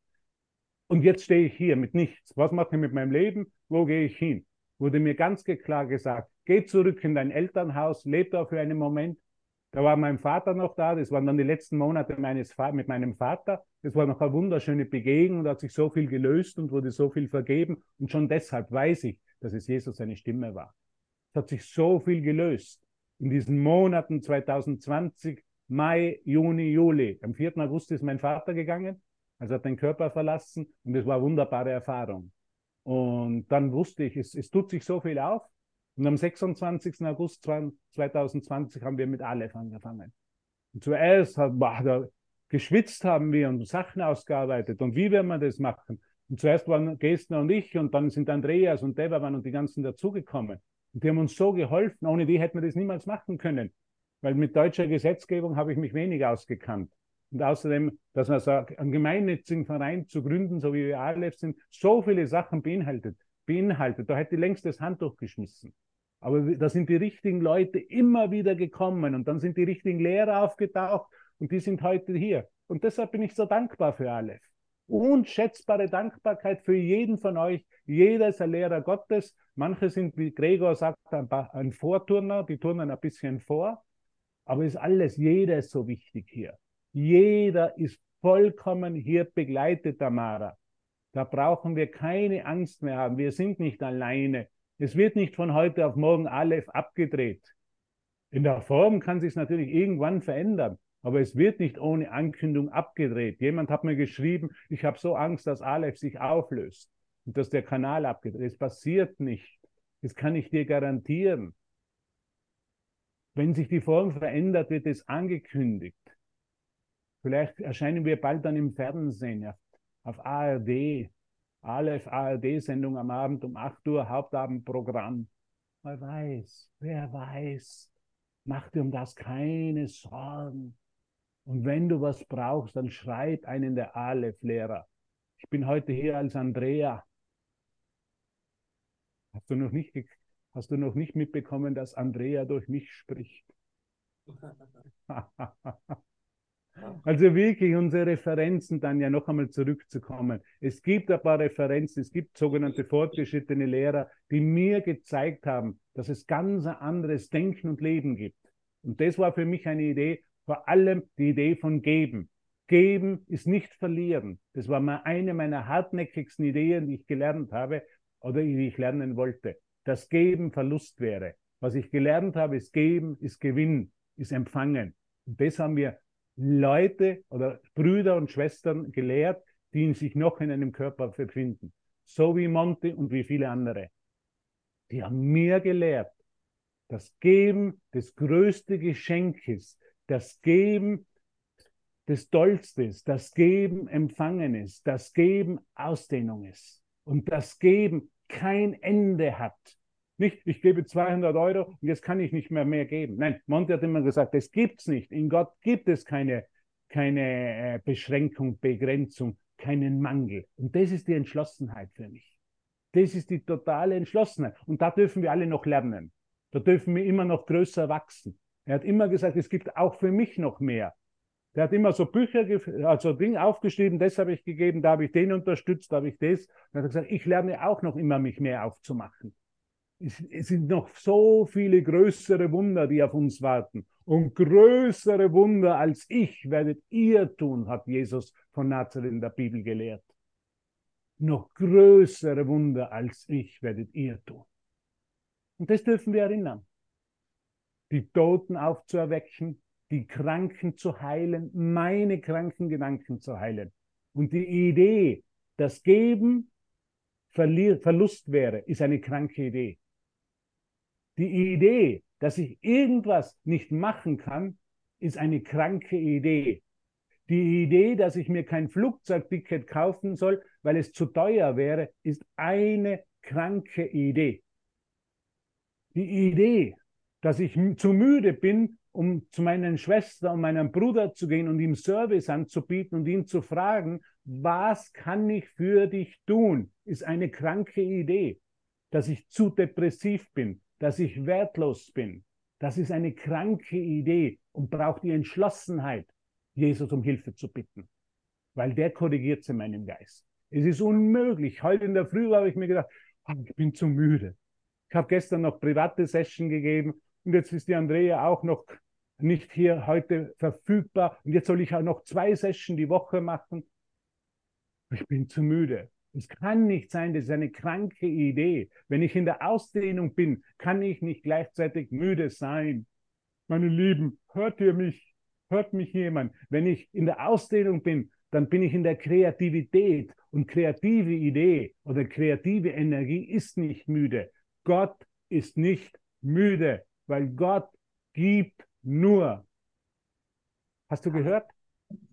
Und jetzt stehe ich hier mit nichts. Was mache ich mit meinem Leben? Wo gehe ich hin? Wurde mir ganz klar gesagt, geh zurück in dein Elternhaus, lebe da für einen Moment, da war mein Vater noch da, das waren dann die letzten Monate meines mit meinem Vater. Das war noch eine wunderschöne Begegnung, da hat sich so viel gelöst und wurde so viel vergeben. Und schon deshalb weiß ich, dass es Jesus seine Stimme war. Es hat sich so viel gelöst. In diesen Monaten 2020, Mai, Juni, Juli. Am 4. August ist mein Vater gegangen, also hat den Körper verlassen und es war eine wunderbare Erfahrung. Und dann wusste ich, es, es tut sich so viel auf. Und am 26. August 2020 haben wir mit Aleph angefangen. Und zuerst boah, da geschwitzt haben wir und Sachen ausgearbeitet und wie werden wir das machen. Und zuerst waren Gestner und ich und dann sind Andreas und Deverman und die ganzen dazugekommen. Und die haben uns so geholfen, ohne die hätten wir das niemals machen können. Weil mit deutscher Gesetzgebung habe ich mich wenig ausgekannt. Und außerdem, dass man sagt, einen gemeinnützigen Verein zu gründen, so wie wir Aleph sind, so viele Sachen beinhaltet, beinhaltet. Da hätte ich längst das Handtuch geschmissen. Aber da sind die richtigen Leute immer wieder gekommen und dann sind die richtigen Lehrer aufgetaucht und die sind heute hier. Und deshalb bin ich so dankbar für Aleph. Unschätzbare Dankbarkeit für jeden von euch. Jeder ist ein Lehrer Gottes. Manche sind, wie Gregor sagt, ein, ein Vorturner, die turnen ein bisschen vor. Aber ist alles, jeder ist so wichtig hier. Jeder ist vollkommen hier begleitet, Tamara. Da brauchen wir keine Angst mehr haben. Wir sind nicht alleine. Es wird nicht von heute auf morgen Aleph abgedreht. In der Form kann sich natürlich irgendwann verändern, aber es wird nicht ohne Ankündigung abgedreht. Jemand hat mir geschrieben, ich habe so Angst, dass Aleph sich auflöst und dass der Kanal abgedreht ist. Es passiert nicht. Das kann ich dir garantieren. Wenn sich die Form verändert, wird es angekündigt. Vielleicht erscheinen wir bald dann im Fernsehen, auf ARD, Aleph ARD-Sendung am Abend um 8 Uhr, Hauptabendprogramm. Wer weiß, wer weiß. Mach dir um das keine Sorgen. Und wenn du was brauchst, dann schreib einen der Aleph-Lehrer. Ich bin heute hier als Andrea. Hast du noch nicht, hast du noch nicht mitbekommen, dass Andrea durch mich spricht? <laughs> <laughs> Also wirklich unsere Referenzen dann ja noch einmal zurückzukommen. Es gibt ein paar Referenzen, es gibt sogenannte fortgeschrittene Lehrer, die mir gezeigt haben, dass es ganz ein anderes Denken und Leben gibt. Und das war für mich eine Idee, vor allem die Idee von Geben. Geben ist nicht verlieren. Das war mal eine meiner hartnäckigsten Ideen, die ich gelernt habe oder die ich lernen wollte. Dass Geben Verlust wäre. Was ich gelernt habe, ist Geben, ist Gewinn, ist Empfangen. Und das haben wir Leute oder Brüder und Schwestern gelehrt, die sich noch in einem Körper befinden. So wie Monte und wie viele andere. Die haben mir gelehrt, das Geben des größten Geschenkes, das Geben des Tollstes, das Geben Empfangenes, das Geben Ausdehnung ist und das Geben kein Ende hat. Nicht, ich gebe 200 Euro und jetzt kann ich nicht mehr mehr geben. Nein, Monte hat immer gesagt, das gibt's nicht. In Gott gibt es keine, keine äh, Beschränkung, Begrenzung, keinen Mangel. Und das ist die Entschlossenheit für mich. Das ist die totale Entschlossenheit. Und da dürfen wir alle noch lernen. Da dürfen wir immer noch größer wachsen. Er hat immer gesagt, es gibt auch für mich noch mehr. Der hat immer so Bücher, also Dinge aufgeschrieben, das habe ich gegeben, da habe ich den unterstützt, da habe ich das. Er hat gesagt, ich lerne auch noch immer, mich mehr aufzumachen es sind noch so viele größere Wunder, die auf uns warten. Und größere Wunder als ich werdet ihr tun, hat Jesus von Nazareth in der Bibel gelehrt. Noch größere Wunder als ich werdet ihr tun. Und das dürfen wir erinnern. Die Toten aufzuerwecken, die Kranken zu heilen, meine kranken Gedanken zu heilen. Und die Idee, dass Geben Verlust wäre, ist eine kranke Idee. Die Idee, dass ich irgendwas nicht machen kann, ist eine kranke Idee. Die Idee, dass ich mir kein Flugzeugticket kaufen soll, weil es zu teuer wäre, ist eine kranke Idee. Die Idee, dass ich zu müde bin, um zu meinen Schwestern und meinem Bruder zu gehen und ihm Service anzubieten und ihn zu fragen, was kann ich für dich tun, ist eine kranke Idee. Dass ich zu depressiv bin, dass ich wertlos bin, das ist eine kranke Idee und braucht die Entschlossenheit, Jesus um Hilfe zu bitten, weil der korrigiert es in meinem Geist. Es ist unmöglich. Heute in der Früh habe ich mir gedacht, oh, ich bin zu müde. Ich habe gestern noch private Session gegeben und jetzt ist die Andrea auch noch nicht hier heute verfügbar und jetzt soll ich auch noch zwei Sessions die Woche machen. Ich bin zu müde. Es kann nicht sein, das ist eine kranke Idee. Wenn ich in der Ausdehnung bin, kann ich nicht gleichzeitig müde sein. Meine Lieben, hört ihr mich? Hört mich jemand? Wenn ich in der Ausdehnung bin, dann bin ich in der Kreativität. Und kreative Idee oder kreative Energie ist nicht müde. Gott ist nicht müde, weil Gott gibt nur. Hast du gehört?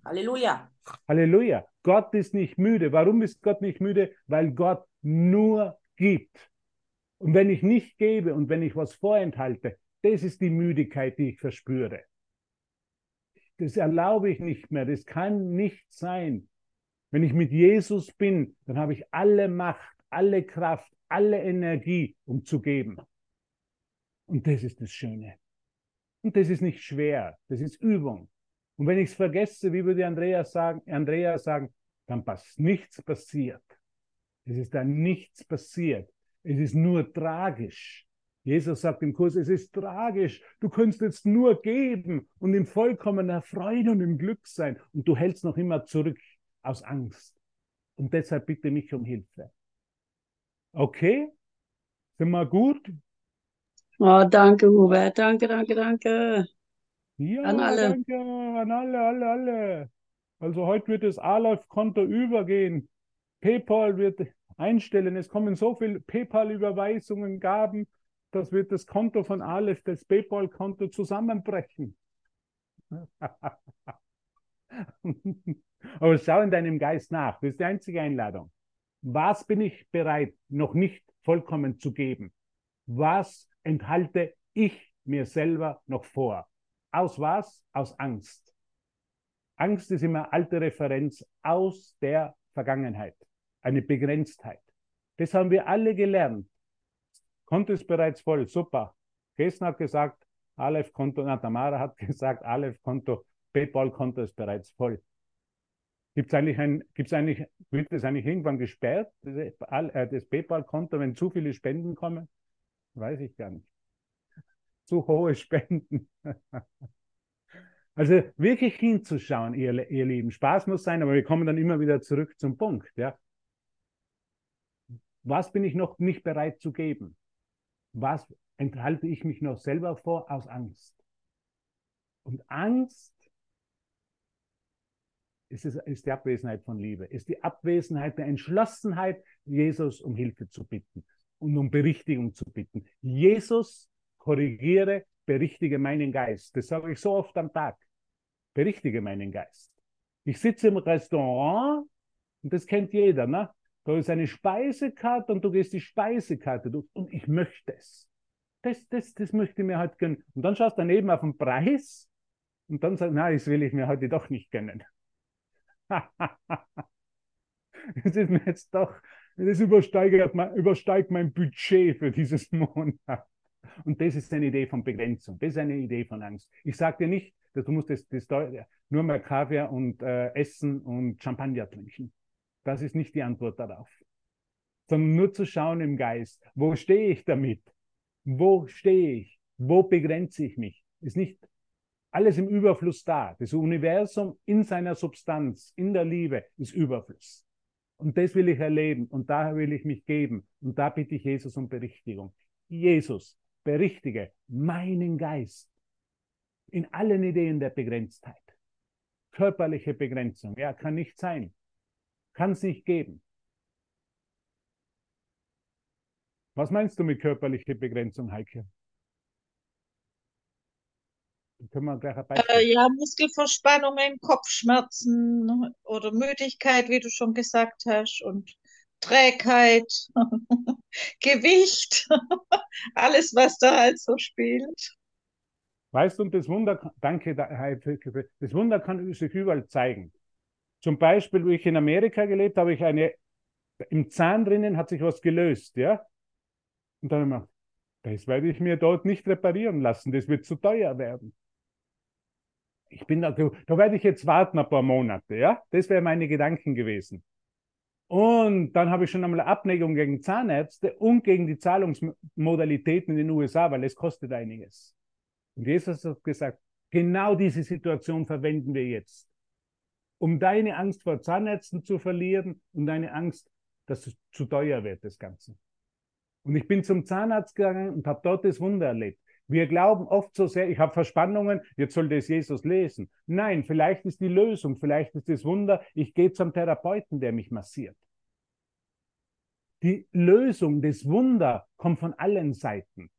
Halleluja. Halleluja. Gott ist nicht müde. Warum ist Gott nicht müde? Weil Gott nur gibt. Und wenn ich nicht gebe und wenn ich was vorenthalte, das ist die Müdigkeit, die ich verspüre. Das erlaube ich nicht mehr. Das kann nicht sein. Wenn ich mit Jesus bin, dann habe ich alle Macht, alle Kraft, alle Energie, um zu geben. Und das ist das Schöne. Und das ist nicht schwer. Das ist Übung. Und wenn ich es vergesse, wie würde Andrea sagen, Andrea sagen, dann passt nichts passiert. Es ist dann nichts passiert. Es ist nur tragisch. Jesus sagt im Kurs, es ist tragisch. Du kannst jetzt nur geben und in vollkommener Freude und im Glück sein. Und du hältst noch immer zurück aus Angst. Und deshalb bitte mich um Hilfe. Okay? Sind wir gut? Oh, danke, Hubert. Danke, danke, danke. Ja, an alle. danke, an alle, alle, alle. Also heute wird das Aleph-Konto übergehen. PayPal wird einstellen. Es kommen so viele PayPal-Überweisungen, Gaben, das wird das Konto von Aleph, das PayPal-Konto zusammenbrechen. <laughs> Aber schau in deinem Geist nach. Das ist die einzige Einladung. Was bin ich bereit, noch nicht vollkommen zu geben? Was enthalte ich mir selber noch vor? Aus was? Aus Angst. Angst ist immer alte Referenz aus der Vergangenheit, eine Begrenztheit. Das haben wir alle gelernt. Konto ist bereits voll, super. Gestern hat gesagt, Aleph-Konto, na, Tamara hat <laughs> gesagt, Aleph-Konto, PayPal-Konto ist bereits voll. Gibt es eigentlich ein, gibt's eigentlich, wird das eigentlich irgendwann gesperrt, das, äh, das PayPal-Konto, wenn zu viele Spenden kommen? Weiß ich gar nicht zu hohe Spenden. Also wirklich hinzuschauen, ihr, ihr Lieben. Spaß muss sein, aber wir kommen dann immer wieder zurück zum Punkt. Ja? Was bin ich noch nicht bereit zu geben? Was enthalte ich mich noch selber vor aus Angst? Und Angst ist, es, ist die Abwesenheit von Liebe, ist die Abwesenheit der Entschlossenheit, Jesus um Hilfe zu bitten und um Berichtigung zu bitten. Jesus korrigiere, berichtige meinen Geist. Das sage ich so oft am Tag. Berichtige meinen Geist. Ich sitze im Restaurant und das kennt jeder, ne? Da ist eine Speisekarte und du gehst die Speisekarte durch und ich möchte es. Das, das, das möchte ich mir halt gönnen. Und dann schaust du daneben auf den Preis und dann sagst du, nein, das will ich mir heute doch nicht gönnen. <laughs> das ist mir jetzt doch, das übersteigt, übersteigt mein Budget für dieses Monat. Und das ist eine Idee von Begrenzung. Das ist eine Idee von Angst. Ich sage dir nicht, dass du musst das, das nur mehr Kaviar und äh, Essen und Champagner trinken. Das ist nicht die Antwort darauf. Sondern nur zu schauen im Geist, wo stehe ich damit? Wo stehe ich? Wo begrenze ich mich? Ist nicht Alles im Überfluss da. Das Universum in seiner Substanz, in der Liebe ist Überfluss. Und das will ich erleben und daher will ich mich geben. Und da bitte ich Jesus um Berichtigung. Jesus, berichtige meinen Geist in allen Ideen der Begrenztheit. Körperliche Begrenzung, ja, kann nicht sein. Kann es nicht geben. Was meinst du mit körperlicher Begrenzung, Heike? Können wir gleich ein Beispiel. Äh, ja, Muskelverspannungen, Kopfschmerzen oder Müdigkeit, wie du schon gesagt hast, und Trägheit, <laughs> Gewicht, <laughs> alles, was da halt so spielt. Weißt du, und das Wunder, danke, das Wunder kann sich überall zeigen. Zum Beispiel, wo ich in Amerika gelebt habe, ich eine, im Zahn drinnen hat sich was gelöst, ja. Und dann habe ich gedacht, das werde ich mir dort nicht reparieren lassen, das wird zu teuer werden. Ich bin da, da werde ich jetzt warten ein paar Monate, ja. Das wäre meine Gedanken gewesen. Und dann habe ich schon einmal Abneigung gegen Zahnärzte und gegen die Zahlungsmodalitäten in den USA, weil es kostet einiges. Und Jesus hat gesagt, genau diese Situation verwenden wir jetzt, um deine Angst vor Zahnärzten zu verlieren und deine Angst, dass es zu teuer wird, das Ganze. Und ich bin zum Zahnarzt gegangen und habe dort das Wunder erlebt. Wir glauben oft so sehr, ich habe Verspannungen, jetzt soll das Jesus lesen. Nein, vielleicht ist die Lösung, vielleicht ist das Wunder, ich gehe zum Therapeuten, der mich massiert. Die Lösung, das Wunder kommt von allen Seiten.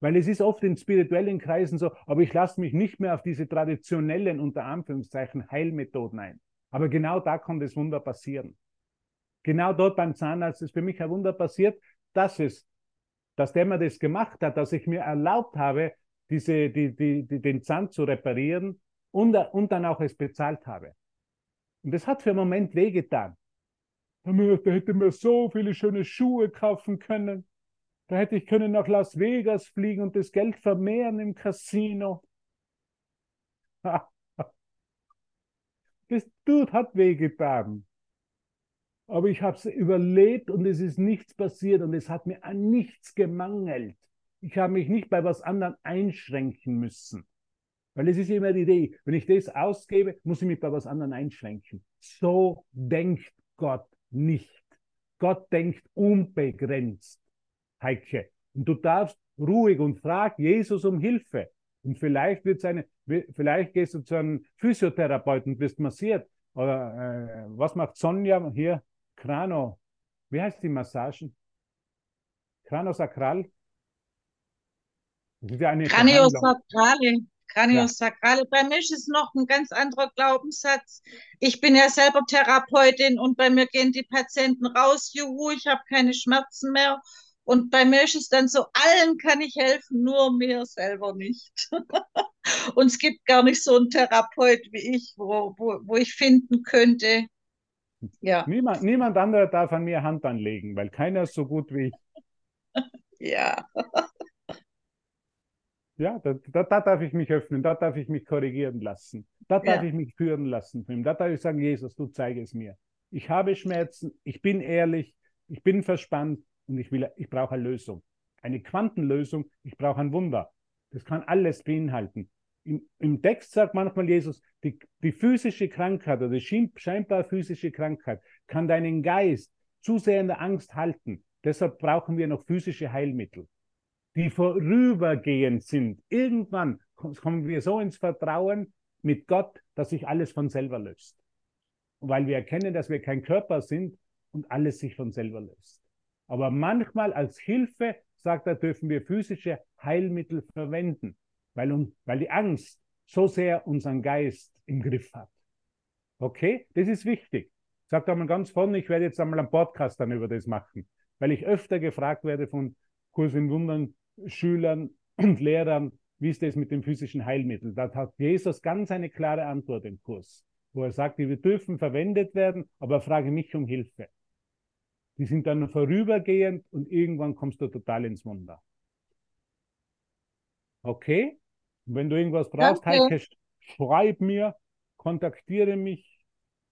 Weil es ist oft in spirituellen Kreisen so, aber ich lasse mich nicht mehr auf diese traditionellen, unter Anführungszeichen, Heilmethoden ein. Aber genau da kann das Wunder passieren. Genau dort beim Zahnarzt ist für mich ein Wunder passiert, dass es, dass der mir das gemacht hat, dass ich mir erlaubt habe, diese, die, die, die, den Zahn zu reparieren und, und dann auch es bezahlt habe. Und das hat für einen Moment wehgetan. Da hätte mir so viele schöne Schuhe kaufen können. Da hätte ich können nach Las Vegas fliegen und das Geld vermehren im Casino. <laughs> Das Dude hat wehgetan. Aber ich habe es überlebt und es ist nichts passiert und es hat mir an nichts gemangelt. Ich habe mich nicht bei was anderem einschränken müssen. Weil es ist immer die Idee, wenn ich das ausgebe, muss ich mich bei was anderem einschränken. So denkt Gott nicht. Gott denkt unbegrenzt. Heike. Und du darfst ruhig und frag Jesus um Hilfe. Und vielleicht wird seine, vielleicht gehst du zu einem Physiotherapeuten und wirst massiert. Oder äh, was macht Sonja hier? Krano. Wie heißt die Massagen? Kranosakral? Das ist ja eine Kraniosakrale. Kraniosakrale. Ja. Bei mir ist es noch ein ganz anderer Glaubenssatz. Ich bin ja selber Therapeutin und bei mir gehen die Patienten raus, juhu, ich habe keine Schmerzen mehr und bei mir ist es dann so, allen kann ich helfen, nur mir selber nicht. <laughs> und es gibt gar nicht so einen Therapeut wie ich, wo, wo, wo ich finden könnte. Ja. Niemand, niemand anderer darf an mir Hand anlegen, weil keiner ist so gut wie ich. <laughs> ja. Ja, da, da, da, darf ich mich öffnen, da darf ich mich korrigieren lassen, da darf ja. ich mich führen lassen Da darf ich sagen, Jesus, du zeige es mir. Ich habe Schmerzen, ich bin ehrlich, ich bin verspannt, und ich, will, ich brauche eine Lösung. Eine Quantenlösung, ich brauche ein Wunder. Das kann alles beinhalten. Im, Im, Text sagt manchmal Jesus, die, die physische Krankheit oder die scheinbar physische Krankheit kann deinen Geist zu sehr in der Angst halten. Deshalb brauchen wir noch physische Heilmittel, die vorübergehend sind. Irgendwann kommen wir so ins Vertrauen mit Gott, dass sich alles von selber löst. Weil wir erkennen, dass wir kein Körper sind und alles sich von selber löst. Aber manchmal als Hilfe, sagt er, dürfen wir physische Heilmittel verwenden, weil, weil die Angst so sehr unseren Geist im Griff hat. Okay, das ist wichtig. Sagt einmal ganz vorne, ich werde jetzt einmal einen Podcast dann über das machen, weil ich öfter gefragt werde von Kurs in Wundern, Schülern <clears throat> und Lehrern, wie ist das mit dem physischen Heilmittel? Da hat Jesus ganz eine klare Antwort im Kurs, wo er sagt, die dürfen verwendet werden, aber frage mich um Hilfe. Die sind dann vorübergehend und irgendwann kommst du total ins Wunder. Okay? Und wenn du irgendwas brauchst, Heike, schreib mir, kontaktiere mich.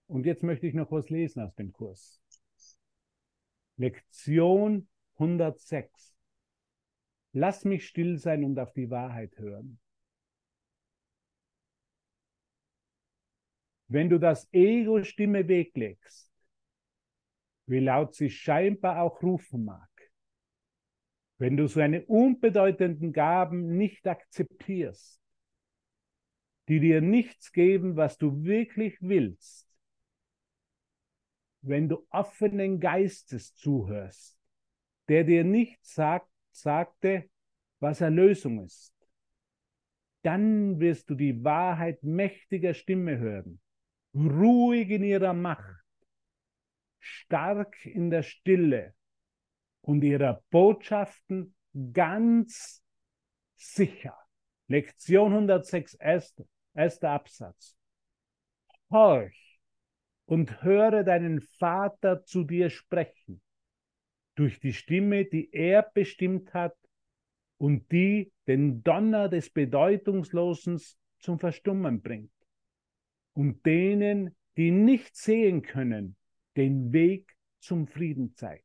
Und jetzt möchte ich noch was lesen aus dem Kurs. Lektion 106. Lass mich still sein und auf die Wahrheit hören. wenn du das Ego-Stimme weglegst, wie laut sie scheinbar auch rufen mag, wenn du so eine unbedeutenden Gaben nicht akzeptierst, die dir nichts geben, was du wirklich willst, wenn du offenen Geistes zuhörst, der dir nicht sagt, sagte, was Erlösung ist, dann wirst du die Wahrheit mächtiger Stimme hören, ruhig in ihrer Macht, stark in der Stille und ihrer Botschaften ganz sicher. Lektion 106, erster, erster Absatz. Horch und höre deinen Vater zu dir sprechen, durch die Stimme, die er bestimmt hat und die den Donner des Bedeutungslosen zum Verstummen bringt. Und denen, die nicht sehen können, den Weg zum Frieden zeigt.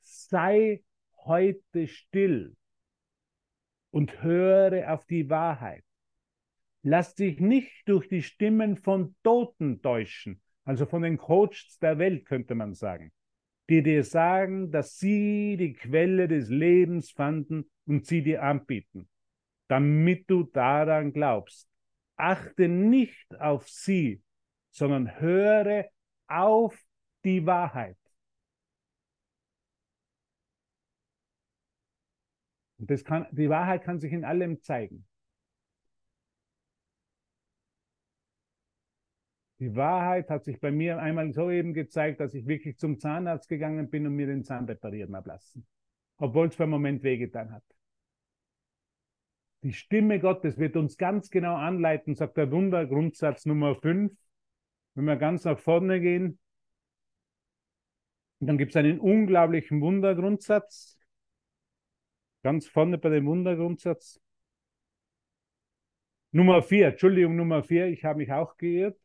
Sei heute still und höre auf die Wahrheit. Lass dich nicht durch die Stimmen von Toten täuschen, also von den Coaches der Welt, könnte man sagen, die dir sagen, dass sie die Quelle des Lebens fanden und sie dir anbieten, damit du daran glaubst. Achte nicht auf sie, sondern höre auf die Wahrheit. Und das kann, die Wahrheit kann sich in allem zeigen. Die Wahrheit hat sich bei mir einmal so eben gezeigt, dass ich wirklich zum Zahnarzt gegangen bin und mir den Zahn reparieren habe lassen. Obwohl es für einen Moment wehgetan hat. Die Stimme Gottes wird uns ganz genau anleiten, sagt der Wundergrundsatz Nummer 5. Wenn wir ganz nach vorne gehen, dann gibt es einen unglaublichen Wundergrundsatz. Ganz vorne bei dem Wundergrundsatz. Nummer 4, Entschuldigung, Nummer 4, ich habe mich auch geirrt.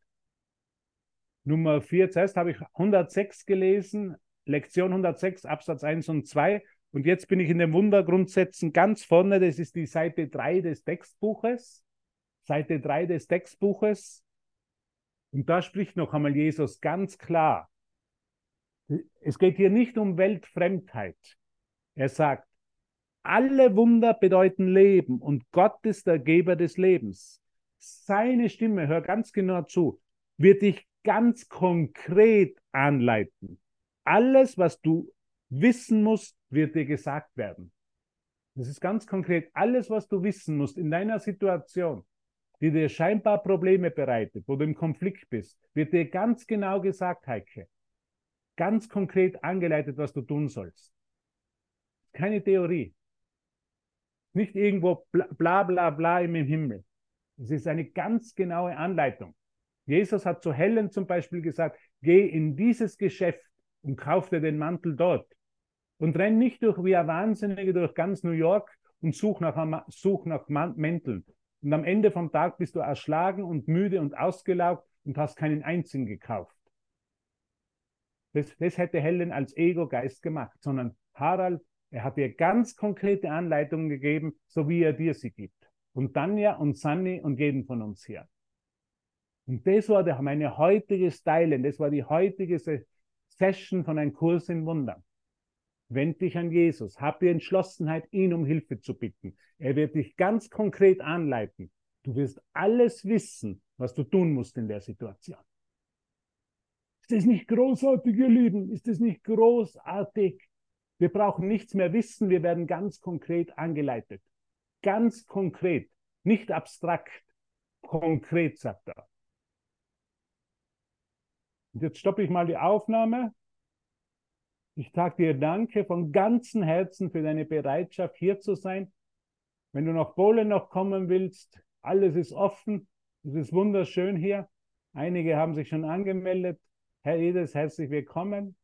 Nummer 4, zuerst habe ich 106 gelesen, Lektion 106, Absatz 1 und 2. Und jetzt bin ich in den Wundergrundsätzen ganz vorne, das ist die Seite 3 des Textbuches. Seite 3 des Textbuches. Und da spricht noch einmal Jesus ganz klar. Es geht hier nicht um Weltfremdheit. Er sagt, alle Wunder bedeuten Leben und Gott ist der Geber des Lebens. Seine Stimme, hör ganz genau zu, wird dich ganz konkret anleiten. Alles, was du wissen musst, wird dir gesagt werden. Das ist ganz konkret. Alles, was du wissen musst in deiner Situation, die dir scheinbar Probleme bereitet, wo du im Konflikt bist, wird dir ganz genau gesagt, Heike ganz konkret angeleitet, was du tun sollst. Keine Theorie. Nicht irgendwo bla bla bla im Himmel. Es ist eine ganz genaue Anleitung. Jesus hat zu Helen zum Beispiel gesagt, geh in dieses Geschäft und kauf dir den Mantel dort. Und renn nicht durch wie ein Wahnsinniger durch ganz New York und such nach, such nach Mänteln. Und am Ende vom Tag bist du erschlagen und müde und ausgelaugt und hast keinen einzigen gekauft. Das, das hätte Helen als Ego-Geist gemacht, sondern Harald, er hat ihr ganz konkrete Anleitungen gegeben, so wie er dir sie gibt. Und Tanja und Sunny und jeden von uns hier. Und das war meine heutige Stylen, das war die heutige Session von einem Kurs in Wundern. Wend dich an Jesus, hab die Entschlossenheit, ihn um Hilfe zu bitten. Er wird dich ganz konkret anleiten. Du wirst alles wissen, was du tun musst in der Situation. Ist das nicht großartig, ihr Lieben? Ist das nicht großartig? Wir brauchen nichts mehr wissen, wir werden ganz konkret angeleitet. Ganz konkret, nicht abstrakt, konkret, sagt er. Und jetzt stoppe ich mal die Aufnahme. Ich sage dir Danke von ganzem Herzen für deine Bereitschaft, hier zu sein. Wenn du nach Polen noch kommen willst, alles ist offen. Es ist wunderschön hier. Einige haben sich schon angemeldet. Herr Edels, herzlich willkommen.